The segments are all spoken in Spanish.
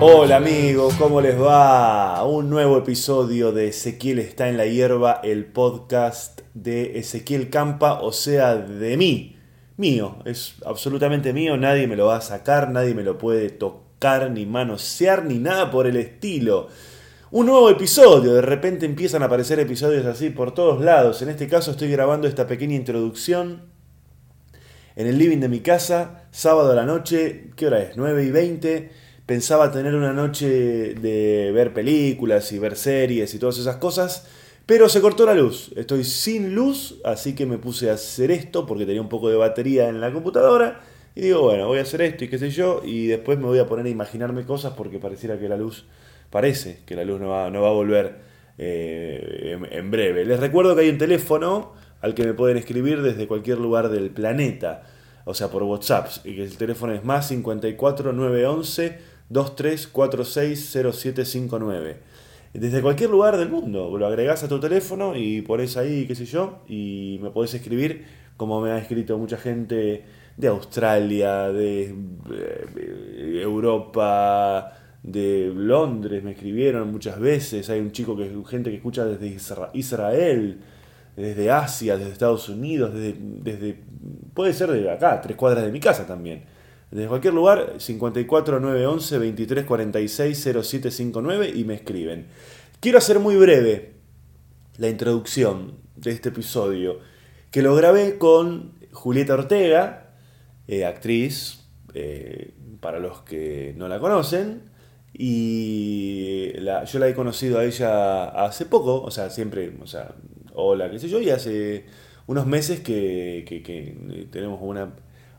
Hola amigos, ¿cómo les va? Un nuevo episodio de Ezequiel está en la hierba, el podcast de Ezequiel Campa, o sea, de mí. Mío, es absolutamente mío, nadie me lo va a sacar, nadie me lo puede tocar, ni manosear, ni nada por el estilo. Un nuevo episodio, de repente empiezan a aparecer episodios así por todos lados. En este caso estoy grabando esta pequeña introducción en el living de mi casa, sábado a la noche, ¿qué hora es? 9 y 20. Pensaba tener una noche de ver películas y ver series y todas esas cosas, pero se cortó la luz. Estoy sin luz, así que me puse a hacer esto porque tenía un poco de batería en la computadora. Y digo, bueno, voy a hacer esto y qué sé yo, y después me voy a poner a imaginarme cosas porque pareciera que la luz, parece que la luz no va, no va a volver eh, en, en breve. Les recuerdo que hay un teléfono al que me pueden escribir desde cualquier lugar del planeta, o sea, por WhatsApp, y que el teléfono es más 54 911 2346 0759. Desde cualquier lugar del mundo, lo agregás a tu teléfono y pones ahí, qué sé yo, y me podés escribir como me ha escrito mucha gente de Australia, de eh, Europa, de Londres, me escribieron muchas veces. Hay un chico que gente que escucha desde Isra- Israel, desde Asia, desde Estados Unidos, desde, desde puede ser de acá, tres cuadras de mi casa también. Desde cualquier lugar, 54 911 23 46 0759 y me escriben. Quiero hacer muy breve la introducción de este episodio, que lo grabé con Julieta Ortega, eh, actriz, eh, para los que no la conocen, y la- yo la he conocido a ella hace poco, o sea, siempre, o sea, hola, qué sé yo, y hace unos meses que, que- que tenemos una,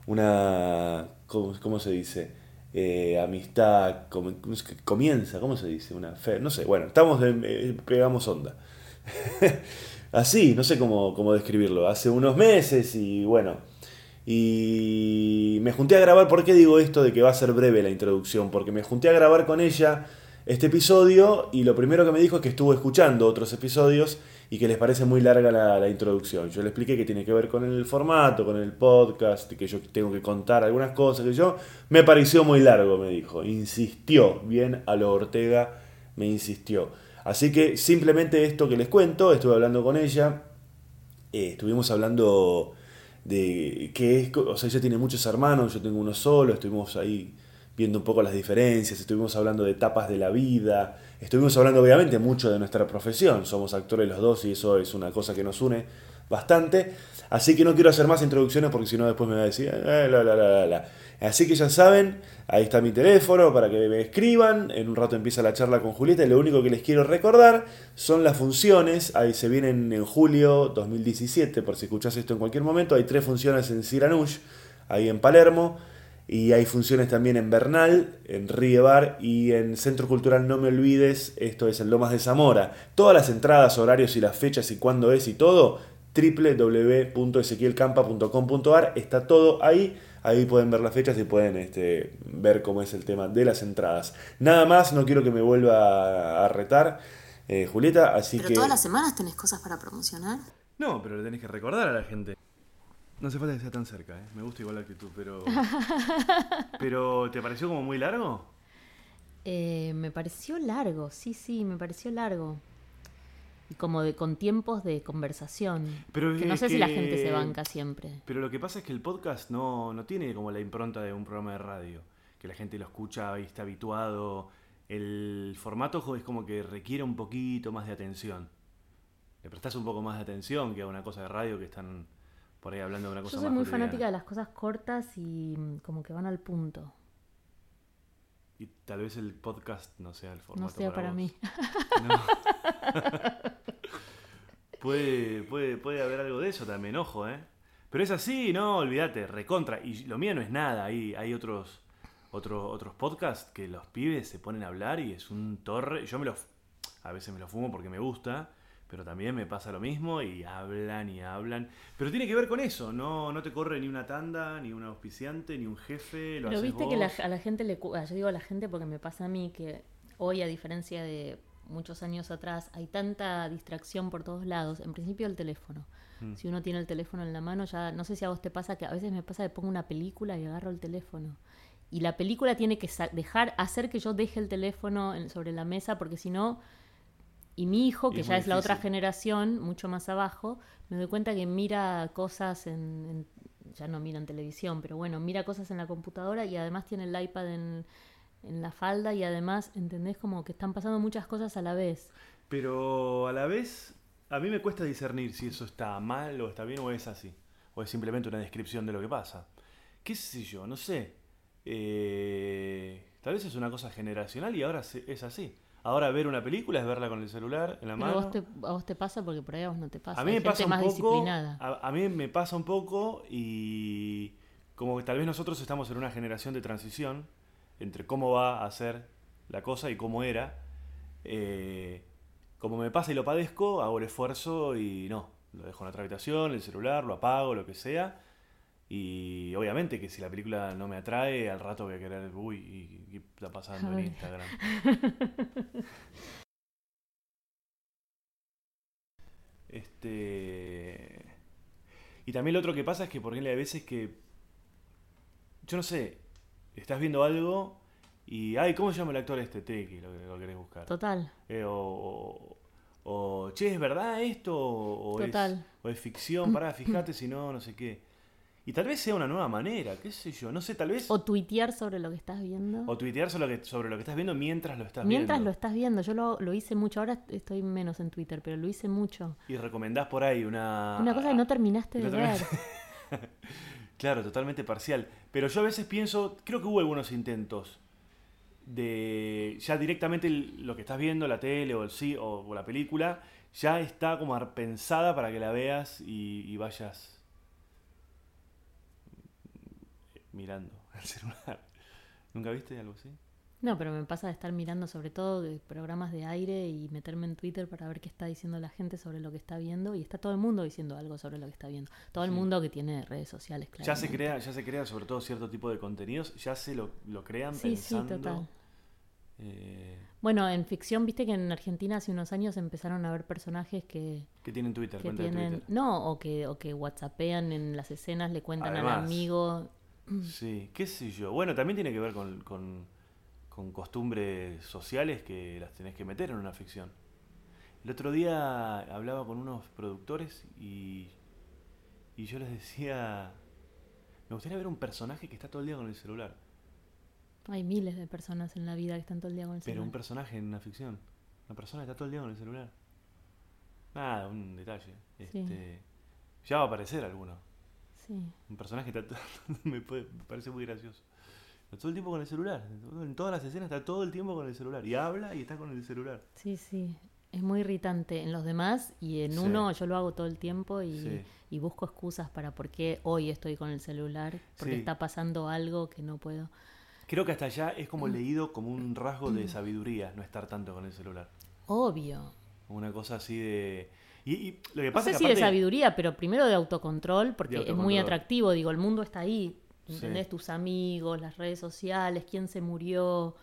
una ¿cómo, cómo se dice? Eh, amistad, com- ¿cómo es que comienza, ¿cómo se dice? Una fe, no sé, bueno, estamos, eh, pegamos onda. Así, no sé cómo, cómo describirlo. Hace unos meses y bueno. Y me junté a grabar, ¿por qué digo esto de que va a ser breve la introducción? Porque me junté a grabar con ella este episodio y lo primero que me dijo es que estuvo escuchando otros episodios y que les parece muy larga la, introducción. Yo le expliqué que tiene que ver con el formato, con el podcast, que yo tengo que contar algunas cosas que yo... Me pareció muy largo, me dijo. Insistió, bien a lo Ortega, me insistió. Así que simplemente esto que les cuento, estuve hablando con ella, eh, estuvimos hablando de que es, o sea, ella tiene muchos hermanos, yo tengo uno solo, estuvimos ahí viendo un poco las diferencias, estuvimos hablando de etapas de la vida, estuvimos hablando obviamente mucho de nuestra profesión, somos actores los dos y eso es una cosa que nos une bastante, así que no quiero hacer más introducciones porque si no después me va a decir, eh, así que ya saben, ahí está mi teléfono para que me escriban, en un rato empieza la charla con Julieta y lo único que les quiero recordar son las funciones, ahí se vienen en julio 2017, por si escuchás esto en cualquier momento, hay tres funciones en Siranush, ahí en Palermo, y hay funciones también en Bernal, en Riebar y en Centro Cultural No Me Olvides, esto es en Lomas de Zamora. Todas las entradas, horarios y las fechas y cuándo es y todo, www.ezequielcampa.com.ar, está todo ahí. Ahí pueden ver las fechas y pueden este, ver cómo es el tema de las entradas. Nada más, no quiero que me vuelva a retar, eh, Julieta, así Pero que... todas las semanas tenés cosas para promocionar. No, pero le tenés que recordar a la gente. No hace falta que sea tan cerca, ¿eh? Me gusta igual la actitud, pero... ¿Pero te pareció como muy largo? Eh, me pareció largo, sí, sí, me pareció largo. Y como de con tiempos de conversación. Pero que no es sé si la gente se banca siempre. Pero lo que pasa es que el podcast no, no tiene como la impronta de un programa de radio. Que la gente lo escucha y está habituado. El formato es como que requiere un poquito más de atención. Le prestás un poco más de atención que a una cosa de radio que están por ahí hablando de una cosa Yo soy más muy cotidiana. fanática de las cosas cortas y mm, como que van al punto. Y tal vez el podcast no sea el No formato sea para vos. mí. No. puede, puede, puede haber algo de eso también, ojo, ¿eh? Pero es así, no, olvídate, recontra. Y lo mío no es nada, hay, hay otros, otros otros podcasts que los pibes se ponen a hablar y es un torre. Yo me lo, a veces me lo fumo porque me gusta, pero también me pasa lo mismo y hablan y hablan. Pero tiene que ver con eso, no, no te corre ni una tanda, ni un auspiciante, ni un jefe, lo Pero haces viste que la- a la gente le... ah, Yo digo a la gente porque me pasa a mí que hoy, a diferencia de muchos años atrás, hay tanta distracción por todos lados. En principio el teléfono. Mm. Si uno tiene el teléfono en la mano, ya no sé si a vos te pasa que a veces me pasa que pongo una película y agarro el teléfono. Y la película tiene que dejar, hacer que yo deje el teléfono en- sobre la mesa, porque si no, y mi hijo, que es ya es la otra generación, mucho más abajo, me doy cuenta que mira cosas en, en- ya no mira en televisión, pero bueno, mira cosas en la computadora y además tiene el iPad en, en la falda y además, ¿entendés? Como que están pasando muchas cosas a la vez. Pero a la vez, a mí me cuesta discernir si eso está mal o está bien o es así. O es simplemente una descripción de lo que pasa. ¿Qué sé yo? No sé. Eh, tal vez es una cosa generacional y ahora es así. Ahora ver una película es verla con el celular en la mano. a vos, te, a vos te pasa porque por ahí a vos no te pasa. A mí Hay me pasa un más poco. A, a mí me pasa un poco y como que tal vez nosotros estamos en una generación de transición entre cómo va a ser la cosa y cómo era. Eh, como me pasa y lo padezco, hago el esfuerzo y no, lo dejo en otra habitación, el celular, lo apago, lo que sea. Y obviamente que si la película no me atrae, al rato voy a querer, uy, ¿y qué está pasando en. Instagram? Este. Y también lo otro que pasa es que, por ejemplo, hay veces que. Yo no sé, estás viendo algo y. Ay, ¿cómo se llama el actor este? Tequi, lo, lo querés buscar. Total. Eh, o, o, o, che, ¿es verdad esto? O, es, Total. o es ficción, pará, fíjate si no, no sé qué. Y tal vez sea una nueva manera, qué sé yo, no sé, tal vez. O tuitear sobre lo que estás viendo. O tuitear sobre lo, que, sobre lo que estás viendo mientras lo estás Mientras lo viendo. estás viendo, yo lo, lo hice mucho, ahora estoy menos en Twitter, pero lo hice mucho. Y recomendás por ahí una. Una cosa que no terminaste de ver. Claro, totalmente parcial. Pero yo a veces pienso, creo que hubo algunos intentos de ya directamente lo que estás viendo, la tele o el sí o, o la película, ya está como pensada para que la veas y, y vayas mirando el celular. ¿Nunca viste algo así? No, pero me pasa de estar mirando sobre todo de programas de aire y meterme en Twitter para ver qué está diciendo la gente sobre lo que está viendo y está todo el mundo diciendo algo sobre lo que está viendo. Todo el Sí. mundo que tiene redes sociales, claro. Ya se crea, ya se crea sobre todo cierto tipo de contenidos, ya se lo, lo crean Sí, sí, pensando. total. eh, Bueno, en ficción, viste que en Argentina hace unos años empezaron a haber personajes que, que tienen Twitter, que cuenta de tienen... Twitter. No, o que, o que whatsappean en las escenas, le cuentan al amigo. Sí, qué sé yo. Bueno, también tiene que ver con, con, con costumbres sociales que las tenés que meter en una ficción. El otro día hablaba con unos productores y, y yo les decía, me gustaría ver un personaje que está todo el día con el celular, Hay miles de personas en la vida que están todo el día con el pero un celular. personaje en una ficción. Una persona que está todo el día con el celular. Nada, un detalle. Sí. Este, ya va a aparecer alguno. Sí. Un personaje que está me, puede- me parece muy gracioso. Está todo el tiempo con el celular. En todas las escenas está todo el tiempo con el celular. Y habla y está con el celular. Sí, sí. Es muy irritante en los demás y en Sí. uno yo lo hago todo el tiempo y, Sí. y busco excusas para por qué hoy estoy con el celular, porque Sí. está pasando algo que no puedo. Creo que hasta allá es como Mm. leído como un rasgo de sabiduría no estar tanto con el celular. Obvio. Una cosa así de. Y, y lo que No pasa sé es si de sabiduría, pero primero de autocontrol, porque De es muy atractivo. Digo, el mundo está ahí. Sí. ¿Entendés? Tus amigos, las redes sociales, quién se murió,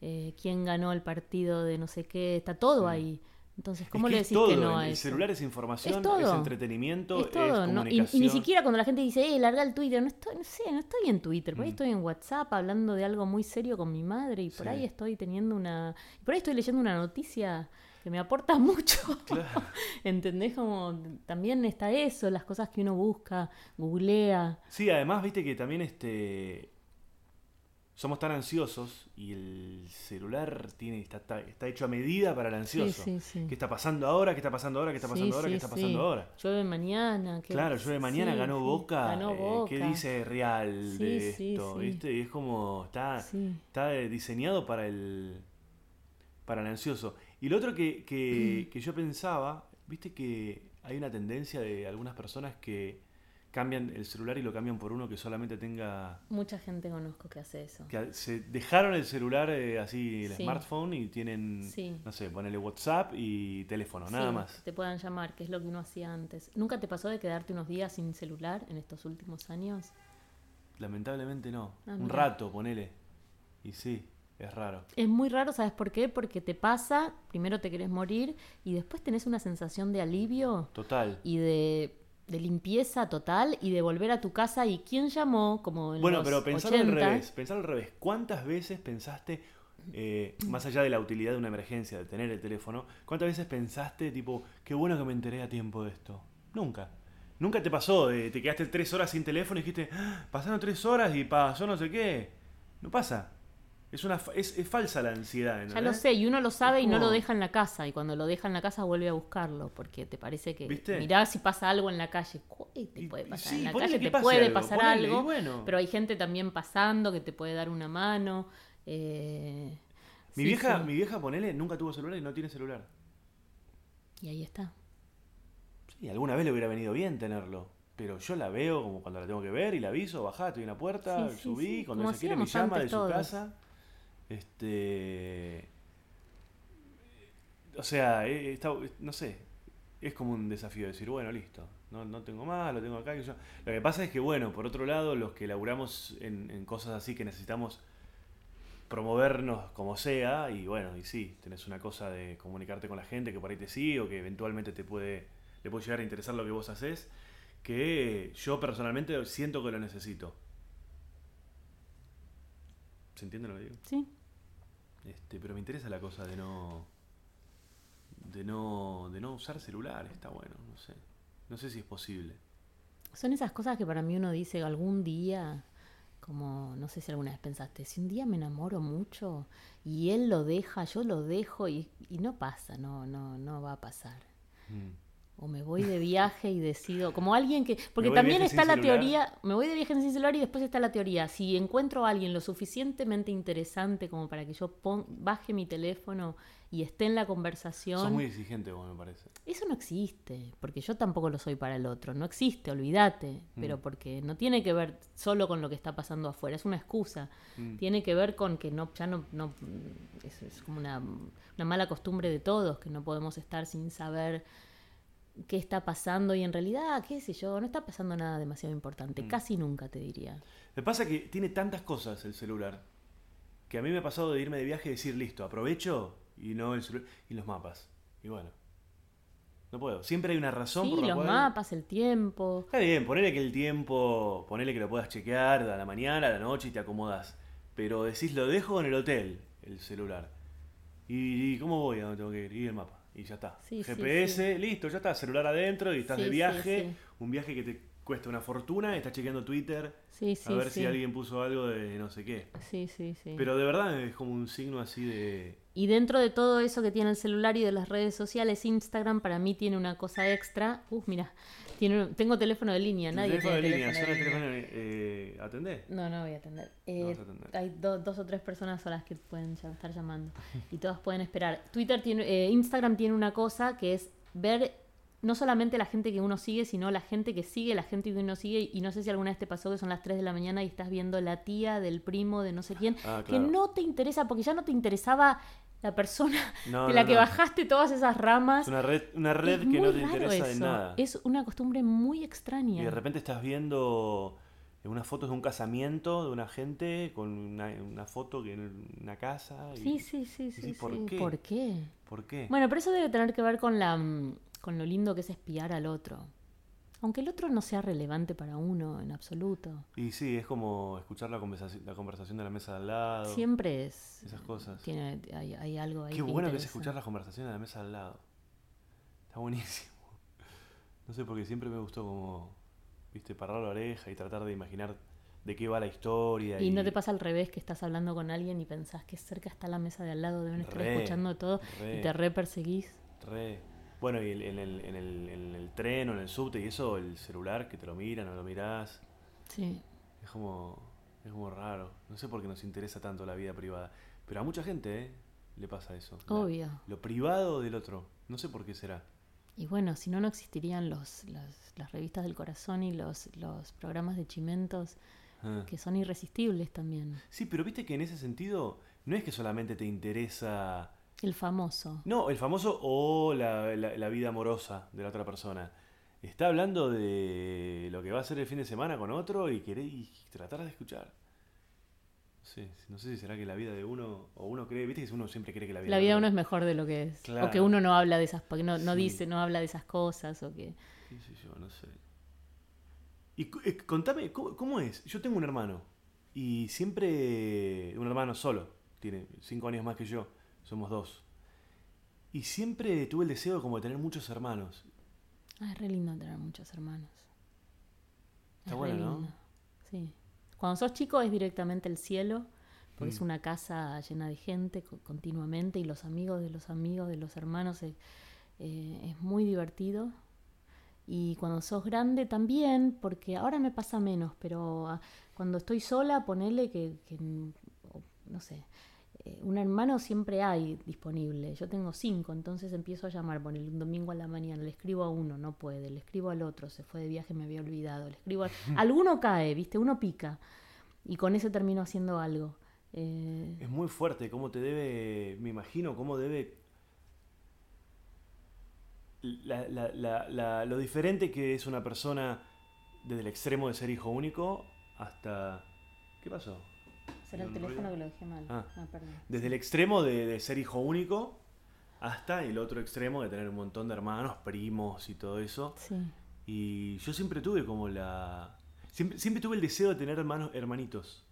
eh, quién ganó el partido de no sé qué, está todo Sí. ahí. Entonces, es ¿cómo que le decís todo, que no a el eso? celular es información, Es es, todo. entretenimiento, Es es, todo, ¿no? Y, ni siquiera cuando la gente dice, eh, larga el Twitter, no estoy, no sé, no estoy en Twitter, por ahí Mm. estoy en WhatsApp hablando de algo muy serio con mi madre y por Sí. ahí estoy teniendo una, por ahí estoy leyendo una noticia que me aporta mucho. Claro. ¿Entendés? Como también está eso, las cosas que uno busca, googlea. Sí, además, viste que también este somos tan ansiosos y el celular tiene está, está, hecho a medida para el ansioso. sí, sí. ¿Qué está pasando ahora? ¿Qué está pasando ahora? ¿Qué está pasando Sí, ahora? ¿Qué sí, está sí. pasando ahora? Llueve mañana. ¿qué- Claro, llueve mañana, sí, ganó sí, Boca. Ganó eh, Boca. ¿Qué dice Real Sí, de sí, esto? sí. ¿Viste? Y es como está, Sí. está diseñado para el para el ansioso. Y lo otro que, que, que yo pensaba, viste que hay una tendencia de algunas personas que cambian el celular y lo cambian por uno que solamente tenga Mucha gente conozco que hace eso. que se dejaron el celular eh, así, el Sí. smartphone y tienen, Sí. no sé, ponele WhatsApp y teléfono, nada más. te puedan llamar, que es lo que uno hacía antes. ¿Nunca te pasó de quedarte unos días sin celular en estos últimos años? Lamentablemente no. Ah, Un rato, ponele. Y sí. Es raro. Es muy raro, ¿sabes por qué? Porque te pasa, primero te querés morir y después tenés una sensación de alivio Total. y de, de limpieza total y de volver a tu casa y quién llamó, como en Bueno, los pero pensar 80. al revés, pensar al revés. ¿Cuántas veces pensaste, eh, más allá de la utilidad de una emergencia, de tener el teléfono, cuántas veces pensaste, tipo, qué bueno que me enteré a tiempo de esto? Nunca. Nunca te pasó, de- te quedaste tres horas sin teléfono y dijiste, "Ah, pasaron tres horas y pasó no sé qué. No pasa. Es, una, es, es falsa la ansiedad. Ya lo sé, y uno lo sabe y no lo deja en la casa, y cuando lo deja en la casa vuelve a buscarlo, porque te parece que ¿Viste? mirá si pasa algo en la calle. ¿Cu- y te puede pasar sí, en la calle, te puede algo, pasar ponele, algo, bueno. pero hay gente también pasando que te puede dar una mano. eh, Mi, sí, vieja, sí. mi vieja, ponele, nunca tuvo celular y no tiene celular. Y ahí está. Sí, alguna vez le hubiera venido bien tenerlo. Pero yo la veo como cuando la tengo que ver y la aviso, bajá, estoy en la puerta, subí, cuando ella quiere me llama de su todos. casa. Este. O sea, eh, está- no sé. Es como un desafío decir, bueno, listo, no, no tengo más, lo tengo acá. yo- Lo que pasa es que, bueno, por otro lado, los que laburamos en, en cosas así que necesitamos promovernos como sea, y bueno, y sí, tenés una cosa de comunicarte con la gente que por ahí te sigue o que eventualmente te puede, le puede llegar a interesar lo que vos haces, que yo personalmente siento que lo necesito. ¿Se entiende lo que digo? Sí. Este, pero me interesa la cosa de no. de no. de no usar celular, está bueno, no sé. No sé si es posible. Son esas cosas que para mí uno dice algún día, como no sé si alguna vez pensaste, si un día me enamoro mucho y él lo deja, yo lo dejo y, y no pasa, no, no, no va a pasar. Mm. O me voy de viaje y decido, como alguien que, porque también está la celular. teoría, me voy de viaje sin celular y después está la teoría, si encuentro a alguien lo suficientemente interesante como para que yo pon- baje mi teléfono y esté en la conversación, Sos muy exigente, vos, me parece. eso no existe, porque yo tampoco lo soy para el otro, no existe, olvídate, pero porque no tiene que ver solo con lo que está pasando afuera, es una excusa, Mm. tiene que ver con que no, ya no, no es, es como una, una mala costumbre de todos, que no podemos estar sin saber qué está pasando y en realidad, qué sé yo, no está pasando nada demasiado importante, Mm. casi nunca te diría. Me pasa que tiene tantas cosas el celular que a mí me ha pasado de irme de viaje y decir, listo, aprovecho y no el celular y los mapas. Y bueno, no puedo. Siempre hay una razón Sí, por la los cual. mapas, el tiempo, Está bien, ponele que el tiempo, ponele que lo puedas chequear a la mañana, a la noche y te acomodas. Pero decís, lo dejo en el hotel, el celular. ¿Y, y cómo voy a donde tengo que ir? Y el mapa. Y ya está. Sí, sí, GPS, listo, ya está. Celular adentro y estás de viaje. Un viaje que te cuesta una fortuna. Estás chequeando Twitter sí, sí, a ver si alguien puso algo de no sé qué. Sí, sí, sí. Pero de verdad es como un signo así de... Y dentro de todo eso que tiene el celular y de las redes sociales, Instagram para mí tiene una cosa extra. Uf, mira, tiene, un- tengo teléfono de línea, nadie teléfono de tiene línea, teléfono suena de el línea. teléfono, eh, ¿atendés? No, no voy a atender. Eh, vas a atender. Hay do- dos o tres personas a las que pueden ya- estar llamando y todas pueden esperar. Twitter tiene, eh, Instagram tiene una cosa que es ver no solamente la gente que uno sigue, sino la gente que sigue, la gente que uno sigue. Y no sé si alguna vez te pasó que son las 3 de la mañana y estás viendo la tía del primo de no sé quién, Ah, que claro. no te interesa porque ya no te interesaba la persona No, de no, la que no. bajaste todas esas ramas. Es una red, una red Es que no te interesa de eso. nada. Es una costumbre muy extraña. Y de repente estás viendo unas fotos de un casamiento de una gente con una, una foto que en una casa. y- Sí, sí, sí, y sí. ¿por sí. qué? ¿Por qué? ¿Por qué? Bueno, pero eso debe tener que ver con la mm, con lo lindo que es espiar al otro. Aunque el otro no sea relevante para uno en absoluto. Y sí, es como escuchar la conversación, la conversación de la mesa de al lado. Siempre es. Esas cosas. Tiene, hay, hay algo ahí. Qué bueno que es escuchar la conversación de la mesa al lado. Está buenísimo. No sé, porque siempre me gustó como, viste, parar la oreja y tratar de imaginar de qué va la historia. Y no te pasa al revés que estás hablando con alguien y pensás que cerca está la mesa de al lado, deben estar Re, escuchando todo re. y te re perseguís. Re. Bueno, y el- en el, en, el, en el tren o en el subte y eso, el celular que te lo miran o lo mirás, Sí. es como, es como raro. No sé por qué nos interesa tanto la vida privada. Pero a mucha gente ¿eh? le pasa eso. La- Obvio. lo privado del otro. No sé por qué será. Y bueno, si no, no existirían los, los- las revistas del corazón y los, los programas de chimentos Ah. que son irresistibles también. Sí, pero viste que en ese sentido no es que solamente te interesa... El famoso. No, el famoso o la, la- la vida amorosa de la otra persona. Está hablando de lo que va a hacer el fin de semana con otro y querer y tratar de escuchar. sé, no sé si será que la vida de uno, o uno cree, viste que uno siempre cree que la vida La de vida de uno es mejor de lo que es. Claro. O que uno no habla de esas, no, no Sí. dice, no habla de esas cosas, o que... qué sé yo, no sé. Y eh, contame, ¿cómo, cómo es? Yo tengo un hermano, y siempre, un hermano solo, tiene cinco años más que yo, somos dos. Y siempre tuve el deseo como de tener muchos hermanos. Ah, es re lindo tener muchos hermanos. Está Es bueno, ¿no? Sí. Cuando sos chico es directamente el cielo, porque es Mm. una casa llena de gente co- continuamente y los amigos de los amigos de los hermanos eh, eh, es muy divertido. Y cuando sos grande también, porque ahora me pasa menos, pero ah, cuando estoy sola, ponele que, que, no sé, eh, un hermano siempre hay disponible. Yo tengo cinco, entonces empiezo a llamar, ponele un domingo a la mañana, le escribo a uno, no puede, le escribo al otro, se fue de viaje, me había olvidado, le escribo a... Alguno cae, ¿viste? Uno pica. Y con ese termino haciendo algo. Eh, Es muy fuerte, cómo te debe, me imagino, cómo debe... la- la- la- la- lo diferente que es una persona desde el extremo de ser hijo único hasta... ¿Qué pasó? Será el teléfono que lo dejé mal. Ah. perdón. Desde el extremo de, de ser hijo único hasta el otro extremo de tener un montón de hermanos, primos y todo eso. Sí. Y yo siempre tuve como la... Siempre, siempre tuve el deseo de tener hermanos, hermanitos.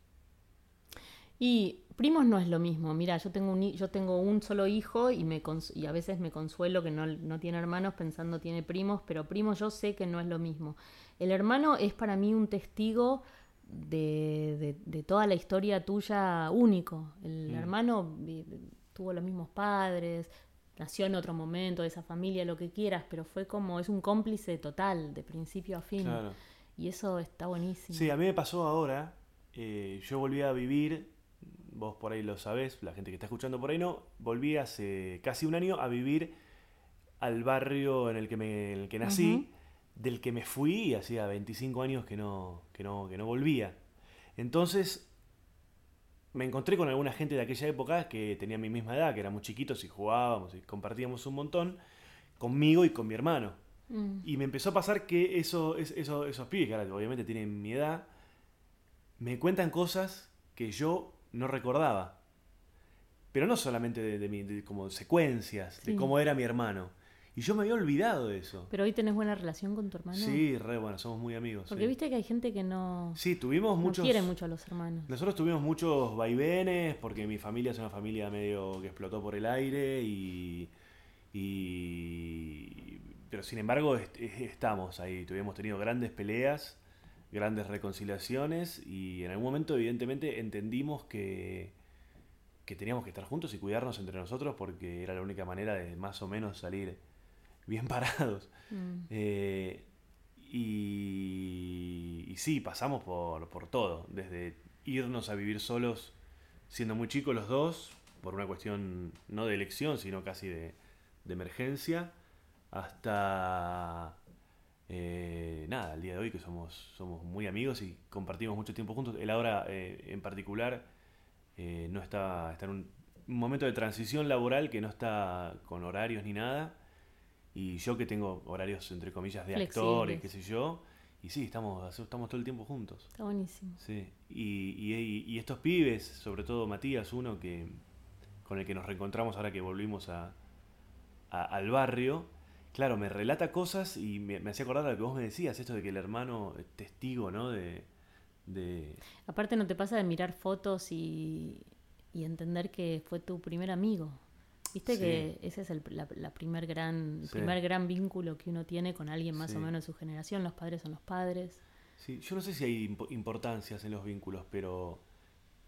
Y primos no es lo mismo. Mira, yo tengo un, yo tengo un solo hijo y, me y a veces me consuelo que no, no tiene hermanos pensando tiene primos, pero primos yo sé que no es lo mismo. El hermano es para mí un testigo de, de- de toda la historia tuya único. El Mm. hermano tuvo los mismos padres, nació en otro momento de esa familia, lo que quieras, pero fue como, es un cómplice total, de principio a fin. Claro. Y eso está buenísimo. Sí, a mí me pasó ahora. eh, yo volví a vivir, vos por ahí lo sabés, la gente que está escuchando por ahí no, volví hace casi un año a vivir al barrio en el que, me, en el que nací, del que me fui hacía 25 años que no, que no, que no volvía. Entonces me encontré con alguna gente de aquella época que tenía mi misma edad, que éramos chiquitos y jugábamos y compartíamos un montón, conmigo y con mi hermano. Mm. Y me empezó a pasar que eso, es- eso- esos pibes, que ahora obviamente tienen mi edad, me cuentan cosas que yo no recordaba. Pero no solamente de, de mi- de como secuencias, Sí. de cómo era mi hermano. Y yo me había olvidado de eso. Pero hoy tenés buena relación con tu hermano. Sí, re bueno, somos muy amigos. Porque sí. viste que hay gente que no, Sí, tuvimos no muchos... quiere mucho a los hermanos. Nosotros tuvimos muchos vaivenes porque mi familia es una familia medio que explotó por el aire y... y- pero sin embargo est- est- estamos ahí, tuvimos tenido grandes peleas, grandes reconciliaciones y en algún momento evidentemente entendimos que, que teníamos que estar juntos y cuidarnos entre nosotros porque era la única manera de más o menos salir bien parados. Mm. Eh, y, y sí, pasamos por, por todo, desde irnos a vivir solos siendo muy chicos los dos, por una cuestión no de elección, sino casi de, de emergencia, hasta eh, nada, al día de hoy que somos, somos muy amigos y compartimos mucho tiempo juntos. Él ahora eh, en particular eh, no está, está en un momento de transición laboral que no está con horarios ni nada. Y yo que tengo horarios entre comillas de actor y qué sé yo. Y sí, estamos, estamos todo el tiempo juntos. Está buenísimo. Sí. Y, y- y estos pibes, sobre todo Matías, uno que con el que nos reencontramos ahora que volvimos a, a- al barrio, claro, me relata cosas y me, me hacía acordar a lo que vos me decías, esto de que el hermano es testigo, ¿no? De, de, Aparte no te pasa de mirar fotos y, y entender que fue tu primer amigo. Viste Sí. que ese es el la, la primer gran, el Sí. primer gran vínculo que uno tiene con alguien más Sí. o menos de su generación. Los padres son los padres. Sí, yo no sé si hay impo- importancias en los vínculos, pero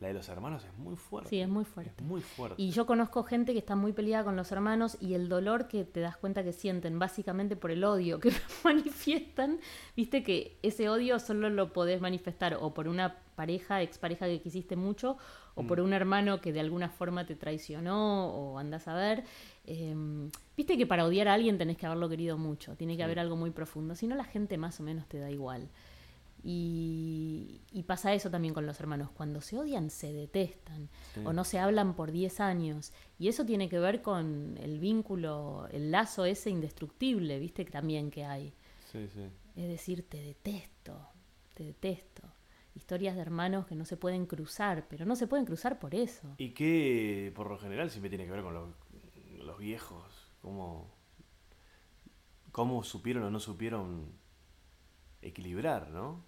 la de los hermanos es muy fuerte. Sí, es muy fuerte. Es muy fuerte. Y yo conozco gente que está muy peleada con los hermanos y el dolor que te das cuenta que sienten, básicamente por el odio que manifiestan, viste que ese odio solo lo podés manifestar o por una pareja, expareja que quisiste mucho, o por un hermano que de alguna forma te traicionó, o andás a ver. Eh, viste que para odiar a alguien tenés que haberlo querido mucho, tiene que haber algo muy profundo, si no la gente más o menos te da igual. Y, y pasa eso también con los hermanos. Cuando se odian, se detestan. Sí. O no se hablan por 10 años. Y eso tiene que ver con el vínculo, el lazo ese indestructible, ¿viste? También que hay. Sí, sí. Es decir, te detesto, te detesto. historias de hermanos que no se pueden cruzar, pero no se pueden cruzar por eso. Y que por lo general siempre tiene que ver con los, los viejos, cómo, cómo supieron o no supieron equilibrar, ¿no?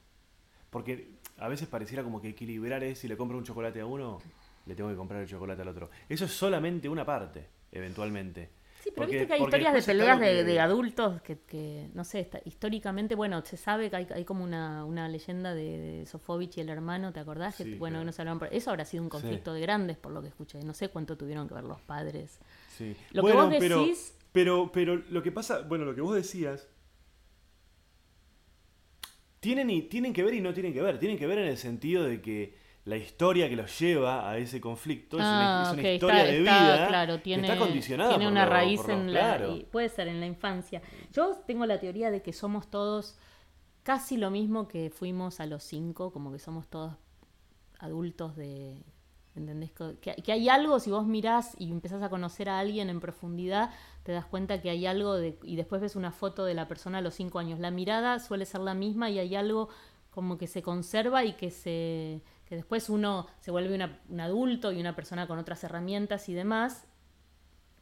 Porque a veces pareciera como que equilibrar es si le compro un chocolate a uno, le tengo que comprar el chocolate al otro. Eso es solamente una parte, eventualmente. Sí, pero Porque- viste que hay historias de peleas de, que- de adultos que, que, no sé, está- históricamente, bueno, se sabe que hay, hay como una, una leyenda de, de Sofovich y el hermano, ¿te acordás? Que, Sí, bueno, claro. que no se hablaban Eso habrá sido un conflicto de grandes, por lo que escuché. No sé cuánto tuvieron que ver los padres. Sí. Lo que bueno, vos pero, decís- pero, pero lo que pasa, bueno, lo que vos decías, tienen, y, tienen que ver y no tienen que ver. Tienen que ver en el sentido de que la historia que los lleva a ese conflicto es una, es una Ah, historia está- de está, vida claro, que tiene, está condicionada tiene por una lo- raíz por en la... claro. puede ser en la infancia. Yo tengo la teoría de que somos todos casi lo mismo que fuimos a los cinco, como que somos todos adultos de... ¿Entendés? Que, hay algo, si vos mirás y empezás a conocer a alguien en profundidad, te das cuenta que hay algo de, y después ves una foto de la persona a los cinco años. La mirada suele ser la misma y hay algo como que se conserva y que se que después uno se vuelve una- un adulto y una persona con otras herramientas y demás,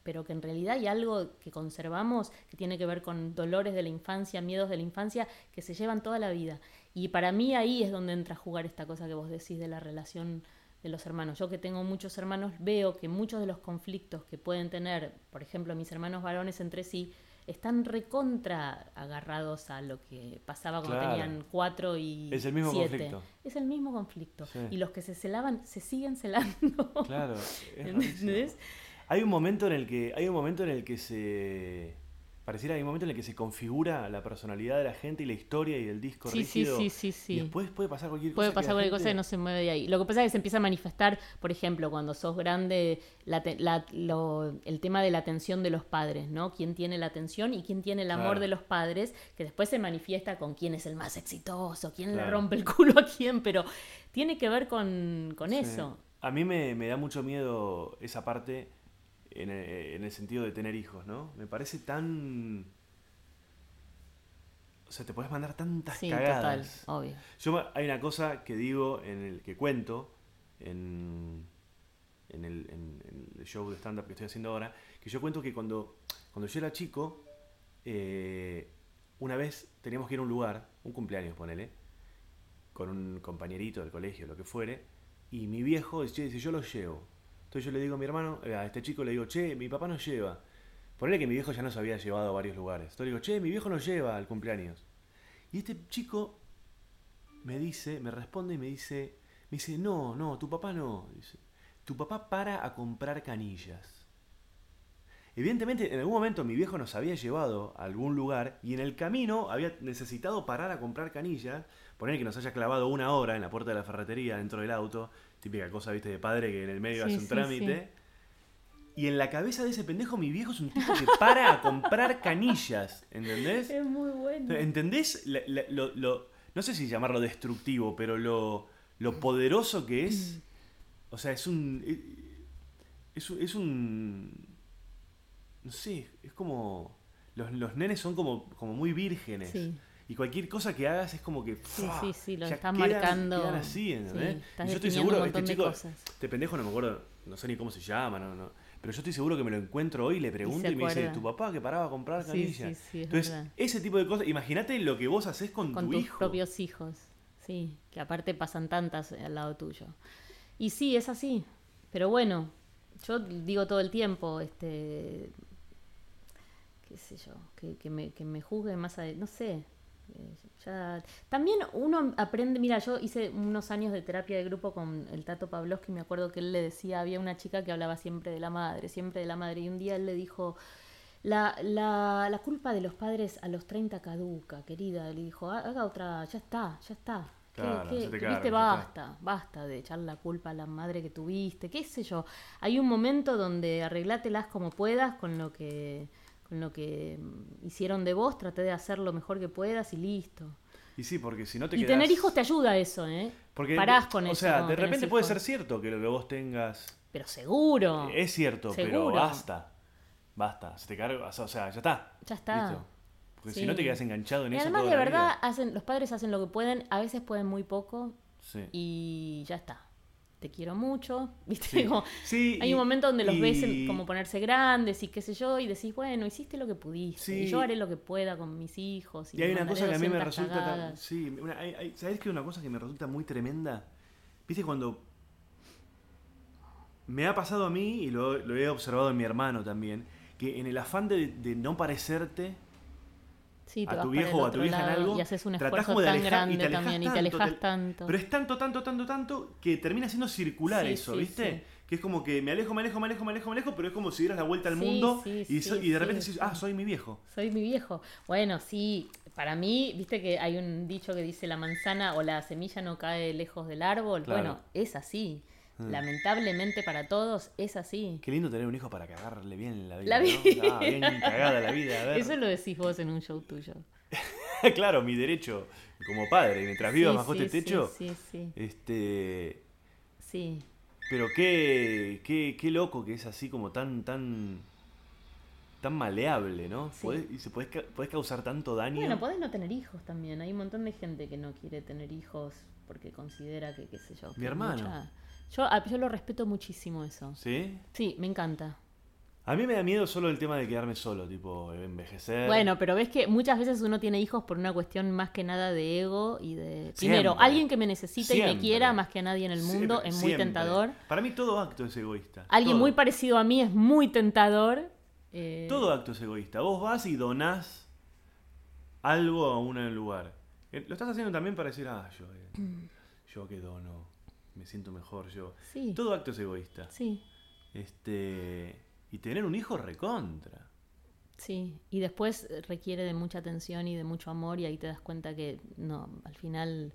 pero que en realidad hay algo que conservamos que tiene que ver con dolores de la infancia, miedos de la infancia, que se llevan toda la vida. Y para mí ahí es donde entra a jugar esta cosa que vos decís de la relación de los hermanos. Yo que tengo muchos hermanos, veo que muchos de los conflictos que pueden tener, por ejemplo, mis hermanos varones entre sí, están recontra agarrados a lo que pasaba cuando Claro. tenían cuatro y Es el mismo siete. conflicto. Es el mismo conflicto. Sí. Y los que se celaban, se siguen celando. Claro, es ¿Entendés? Hay un momento en el que hay un momento en el que se pareciera hay un momento en el que se configura la personalidad de la gente y la historia y el disco Sí, sí, rígido. sí, sí, sí. Y después puede pasar cualquier Puede cosa. que pasar cualquier cosa que no se mueve de ahí. Lo que pasa es que se empieza a manifestar, por ejemplo, cuando sos grande, la te- la- lo- el tema de la atención de los padres, ¿no? ¿Quién tiene la atención y quién tiene el amor Claro. de los padres? Que después se manifiesta con quién es el más exitoso, quién le rompe el culo a quién, pero tiene que ver con, con Sí. eso. A mí me, me da mucho miedo esa parte en el, en el sentido de tener hijos, ¿no? Me parece tan... O sea, te puedes mandar tantas Sí, total, cagadas. obvio. Yo hay una cosa que digo en el que cuento en, en, el, en- el show de stand-up que estoy haciendo ahora, que yo cuento que cuando, cuando yo era chico, eh, una vez teníamos que ir a un lugar, un cumpleaños, ponele, con un compañerito del colegio, lo que fuere, y mi viejo dice, yo lo llevo. Entonces yo le digo a mi hermano, eh, a este chico le digo, che, mi papá nos lleva. Ponele que mi viejo ya nos había llevado a varios lugares. Entonces le digo, che, mi viejo nos lleva al cumpleaños. Y este chico me dice, me responde y me dice, me dice, no, no, tu papá no. Tu papá para a comprar canillas. Evidentemente, en algún momento mi viejo nos había llevado a algún lugar y en el camino había necesitado parar a comprar canillas, poner que nos haya clavado una hora en la puerta de la ferretería dentro del auto, típica cosa, viste, de padre que en el medio Sí, hace un sí, trámite. Y en la cabeza de ese pendejo mi viejo es un tipo que para a comprar canillas, ¿entendés? Es muy bueno. ¿Entendés? La- la- lo, lo- no sé si llamarlo destructivo, pero lo, lo poderoso que es. O sea, es un. Es, un- es un. No sé, es como. Los, los nenes son como, como muy vírgenes. Sí. Y cualquier cosa que hagas es como que. Sí, ¡fua! sí, sí, lo estás marcando. quedan así, ¿entendés? Sí, estás y yo estoy seguro, un este chico, cosas. este pendejo no me acuerdo, no sé ni cómo se llama, no, no. Pero yo estoy seguro que me lo encuentro hoy y le pregunto y, me dice, tu papá que paraba a comprar canillas. sí, sí, es Entonces, verdad. ese tipo de cosas, imagínate lo que vos haces con, con tu tus hijo. propios hijos. Sí, que aparte pasan tantas al lado tuyo. Y sí, es así. Pero bueno, yo digo todo el tiempo, este qué sé yo, que, que me, que me juzgue más adelante, no sé. Ya- También uno aprende, mira, yo hice unos años de terapia de grupo con el Tato Pavlovsky, me acuerdo que él le decía, había una chica que hablaba siempre de la madre, siempre de la madre, y un día él le dijo, la, la, la culpa de los padres a los 30 caduca, querida. Le dijo, "Ha- haga otra, ya está, ya está. ¿Qué- Claro, qué- qué- carga, viste? Basta, basta de echar la culpa a la madre que tuviste, qué sé yo. Hay un momento donde arreglátelas como puedas con lo que con lo que hicieron de vos, traté de hacer lo mejor que puedas y listo. Y sí, porque si no te Y quedás- tener hijos te ayuda a eso, ¿eh? porque, Parás con o eso. sea, cuando de repente puede ser cierto que lo que vos tengas Pero seguro. es cierto, pero basta. Basta, se te carga, o sea, ya está. Ya está. Listo. Porque Sí. si no te quedas enganchado en Y eso además toda de la verdad vida. hacen, los padres hacen lo que pueden, a veces pueden muy poco, Sí. y ya está. Te quiero mucho, ¿viste? Sí. Como- Sí, hay y- un momento donde los ves como ponerse grandes y qué sé yo, y decís, bueno, hiciste lo que pudiste, Sí. y yo haré lo que pueda con mis hijos. Y, Y hay una cosa que a mí me 200 resulta. tan- sí, una- hay- hay- ¿sabés qué? Una cosa que me resulta muy tremenda. ¿Viste cuando. Me ha pasado a mí y lo, lo he observado en mi hermano también. Que en el afán de, de no parecerte Sí, a tu viejo o a tu vieja en algo. Y haces un esfuerzo como de tan alejar- y grande te alejas también y te alejas tanto. Pero es tanto, tanto, tanto, tanto que termina siendo circular Sí, eso, sí, ¿viste? Que es como que me alejo, me alejo, me alejo, me alejo, me alejo, pero es como si dieras la vuelta al mundo y, so- y de repente sí. ah, soy mi viejo. Soy mi viejo. Bueno, sí, para mí, viste que hay un dicho que dice la manzana o la semilla no cae lejos del árbol. Claro. Bueno, es así. Mm. Lamentablemente para todos es así. Qué lindo tener un hijo para cagarle bien la vida. La ¿no? vida. Ah, bien cagada la vida. A ver. Eso lo decís vos en un show tuyo. claro, mi derecho como padre, mientras viva Sí, bajo sí, este techo. Sí, sí. Este. sí. Pero qué, qué, qué loco que es así como tan, tan. tan maleable, ¿no? Sí. Podés- y se podés, podés causar tanto daño. Bueno, podés no tener hijos también. Hay un montón de gente que no quiere tener hijos porque considera que, qué sé yo. Mi hermano. mucha- Yo, yo lo respeto muchísimo eso. ¿Sí? Sí, me encanta. A mí me da miedo solo el tema de quedarme solo, tipo envejecer. Bueno, pero ves que muchas veces uno tiene hijos por una cuestión más que nada de ego y de... Primero, Siempre. alguien que me necesite y me quiera más que a nadie en el mundo Siempre, es muy tentador. Para mí todo acto es egoísta. Alguien Todo. muy parecido a mí es muy tentador. eh, Todo acto es egoísta. Vos vas y donás algo a un lugar. Eh, Lo estás haciendo también para decir, ah, yo, eh, yo que dono, me siento mejor yo. Sí. Todo acto es egoísta. Sí, Este. Y tener un hijo recontra. sí. Y después requiere de mucha atención y de mucho amor y ahí te das cuenta que no, al final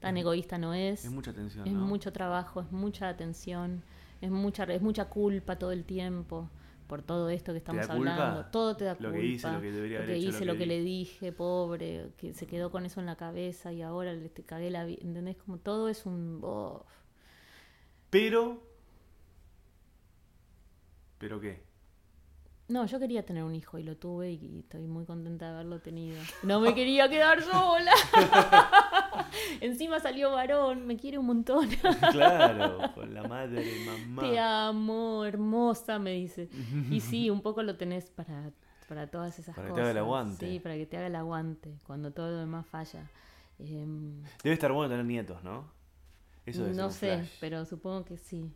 tan egoísta no es. Es mucha atención. Es ¿no? mucho trabajo, es mucha atención, es mucha, es mucha culpa todo el tiempo por todo esto que estamos culpa? hablando. Todo te da Lo culpa. que hice, lo que debería lo haber que hecho, hice, lo lo que que le di- dije, pobre, que se quedó con eso en la cabeza y ahora le te cagué la vida. ¿Entendés? Como todo es un. oh. Pero. ¿Pero qué? No, yo quería tener un hijo y lo tuve y, estoy muy contenta de haberlo tenido. No me quería quedar sola. Encima salió varón, me quiere un montón. Claro, con la madre, mamá. Te amo, hermosa, me dice. Y sí, un poco lo tenés para, para todas esas Para que cosas. te haga el aguante. Sí, para que te haga el aguante cuando todo lo demás falla. Em, Debe estar bueno tener nietos, ¿no? Eso debe ser no un sé, flash. pero supongo que sí.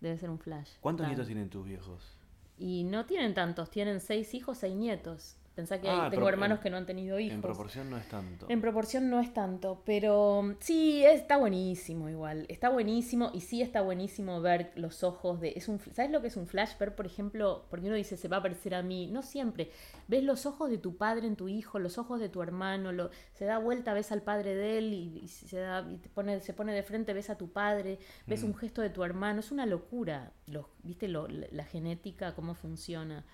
Debe ser un flash. ¿Cuántos Claro. nietos tienen tus viejos? Y no tienen tantos, tienen seis hijos, seis nietos. Pensá que Ah, tengo hermanos en- que no han tenido hijos. En proporción no es tanto. En proporción no es tanto, pero sí, está buenísimo igual. Está buenísimo y sí está buenísimo ver los ojos de... Es un, ¿Sabes lo que es un flash? Ver, por ejemplo, porque uno dice, se va a parecer a mí. No siempre. Ves los ojos de tu padre en tu hijo, los ojos de tu hermano, lo, se da vuelta, ves al padre de él y, y se, da, y te pone, se pone de frente, ves a tu padre, ves Mm. un gesto de tu hermano. Es una locura, los, ¿viste? Lo- la, la genética, cómo funciona.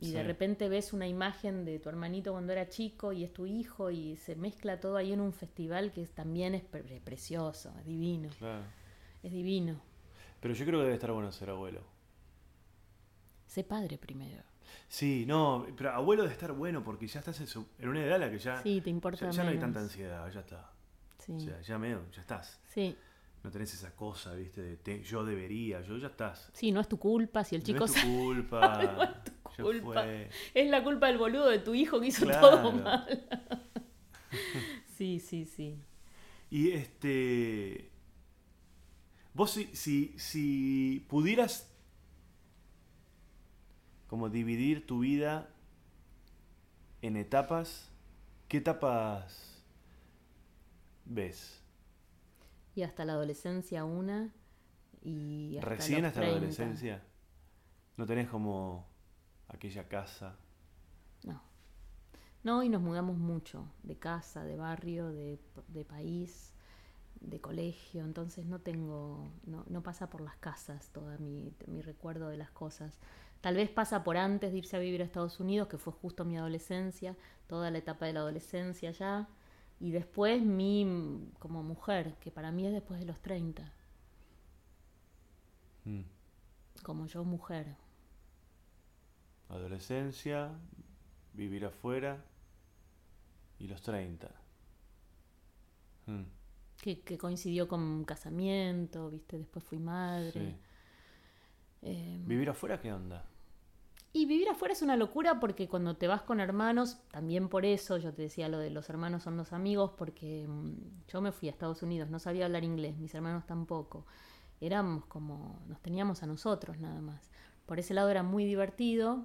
Y de repente ves una imagen de tu hermanito cuando era chico y es tu hijo y se mezcla todo ahí en un festival que es- también es pre- precioso, es divino, Claro. es divino. Pero yo creo que debe estar bueno ser abuelo. Sé padre primero. Sí, no, pero abuelo debe estar bueno porque ya estás en, su- en una edad en la que ya, Sí, te importa ya, ya no hay tanta ansiedad, ya está. Sí, O sea, ya medio, ya estás. sí. No tenés esa cosa, viste, de te- yo debería, yo ya estás. Sí, no es tu culpa si el chico no es tu culpa. No es tu ya culpa. fue. es la culpa del boludo de tu hijo que hizo Claro. todo mal. sí, sí, sí. Y este. Vos si, si, si pudieras como dividir tu vida en etapas, ¿qué etapas ves? Y hasta la adolescencia una y hasta Recién los hasta la 30. adolescencia. ¿No tenés como aquella casa? No. No, y nos mudamos mucho, de casa, de barrio, de, de país, de colegio, entonces no tengo, no, no pasa por las casas todo mi, mi recuerdo de las cosas. Tal vez pasa por antes de irse a vivir a Estados Unidos, que fue justo mi adolescencia, toda la etapa de la adolescencia ya, y después mi como mujer, que para mí es después de los 30, Mm. como yo mujer. Adolescencia, vivir afuera y los 30. Mm. que, que coincidió con un casamiento, ¿viste? Después fui madre. Sí. Eh, ¿Vivir afuera qué onda? y vivir afuera es una locura porque cuando te vas con hermanos, también por eso, yo te decía lo de los hermanos son los amigos, porque mm, yo me fui a Estados Unidos, no sabía hablar inglés, mis hermanos tampoco. Éramos como, nos teníamos a nosotros nada más. Por ese lado era muy divertido.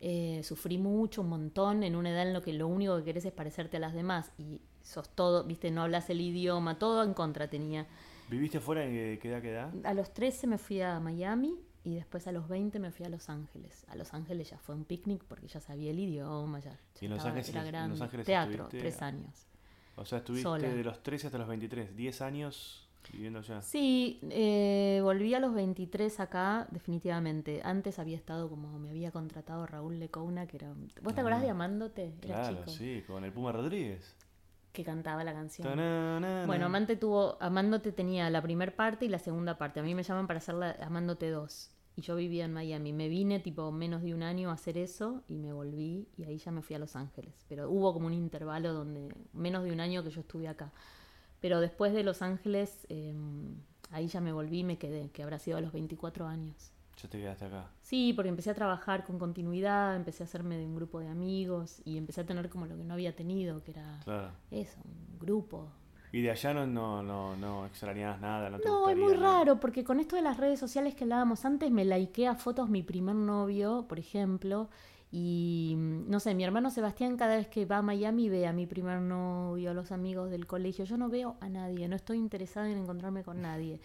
Eh, sufrí mucho, un montón, en una edad en la que lo único que querés es parecerte a las demás y sos todo, viste, no hablas el idioma, todo en contra tenía. ¿Viviste afuera en qué- edad, qué edad? A los 13 me fui a Miami y después a los 20 me fui a Los Ángeles. A Los Ángeles ya fue un picnic porque ya sabía el idioma, ya, ya ¿Y en Los Ángeles- era en Los grande. Ángeles Teatro, tres años. O sea, estuviste Sola. de los 13 hasta los 23, 10 años viviendo allá. Sí, eh, volví a los 23 acá, definitivamente. Antes había estado como me había contratado Raúl Lecouna, que era... ¿Vos te acordás de Amándote? Ah. Claro, chico. sí, con el Puma Rodríguez. Que cantaba la canción. Bueno, Amante tuvo, Amándote tenía la primera parte y la segunda parte. A mí me llaman para hacer la Amándote 2. Y yo vivía en Miami. Me vine tipo menos de un año a hacer eso y me volví y ahí ya me fui a Los Ángeles. Pero hubo como un intervalo donde menos de un año que yo estuve acá. Pero después de Los Ángeles, eh, ahí ya me volví y me quedé, que habrá sido a los 24 años. Ya te quedaste acá. Sí, porque empecé a trabajar con continuidad, empecé a hacerme de un grupo de amigos y empecé a tener como lo que no había tenido, que era Claro. eso, un grupo, Y de allá no, no, no, no extrañabas nada, no te No, es muy nada. raro, porque con esto de las redes sociales que hablábamos antes, me likeé a fotos mi primer novio, por ejemplo, y mm, no sé, mi hermano Sebastián cada vez que va a Miami ve a mi primer novio, a los amigos del colegio. Yo no veo a nadie, no estoy interesada en encontrarme con nadie.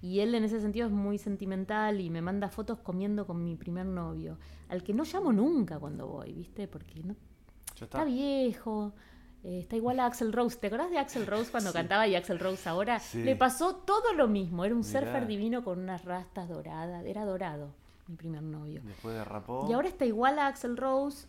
Y él en ese sentido es muy sentimental y me manda fotos comiendo con mi primer novio, al que no llamo nunca cuando voy, ¿viste? Porque no, está. Está viejo. eh, está igual a Axel Rose. ¿Te acordás de Axel Rose cuando cantaba y Axel Rose ahora? Sí. Le pasó todo lo mismo. Era un Mirá. surfer divino con unas rastas doradas. Era dorado, mi primer novio. Después derrapó. Y ahora está igual a Axel Rose.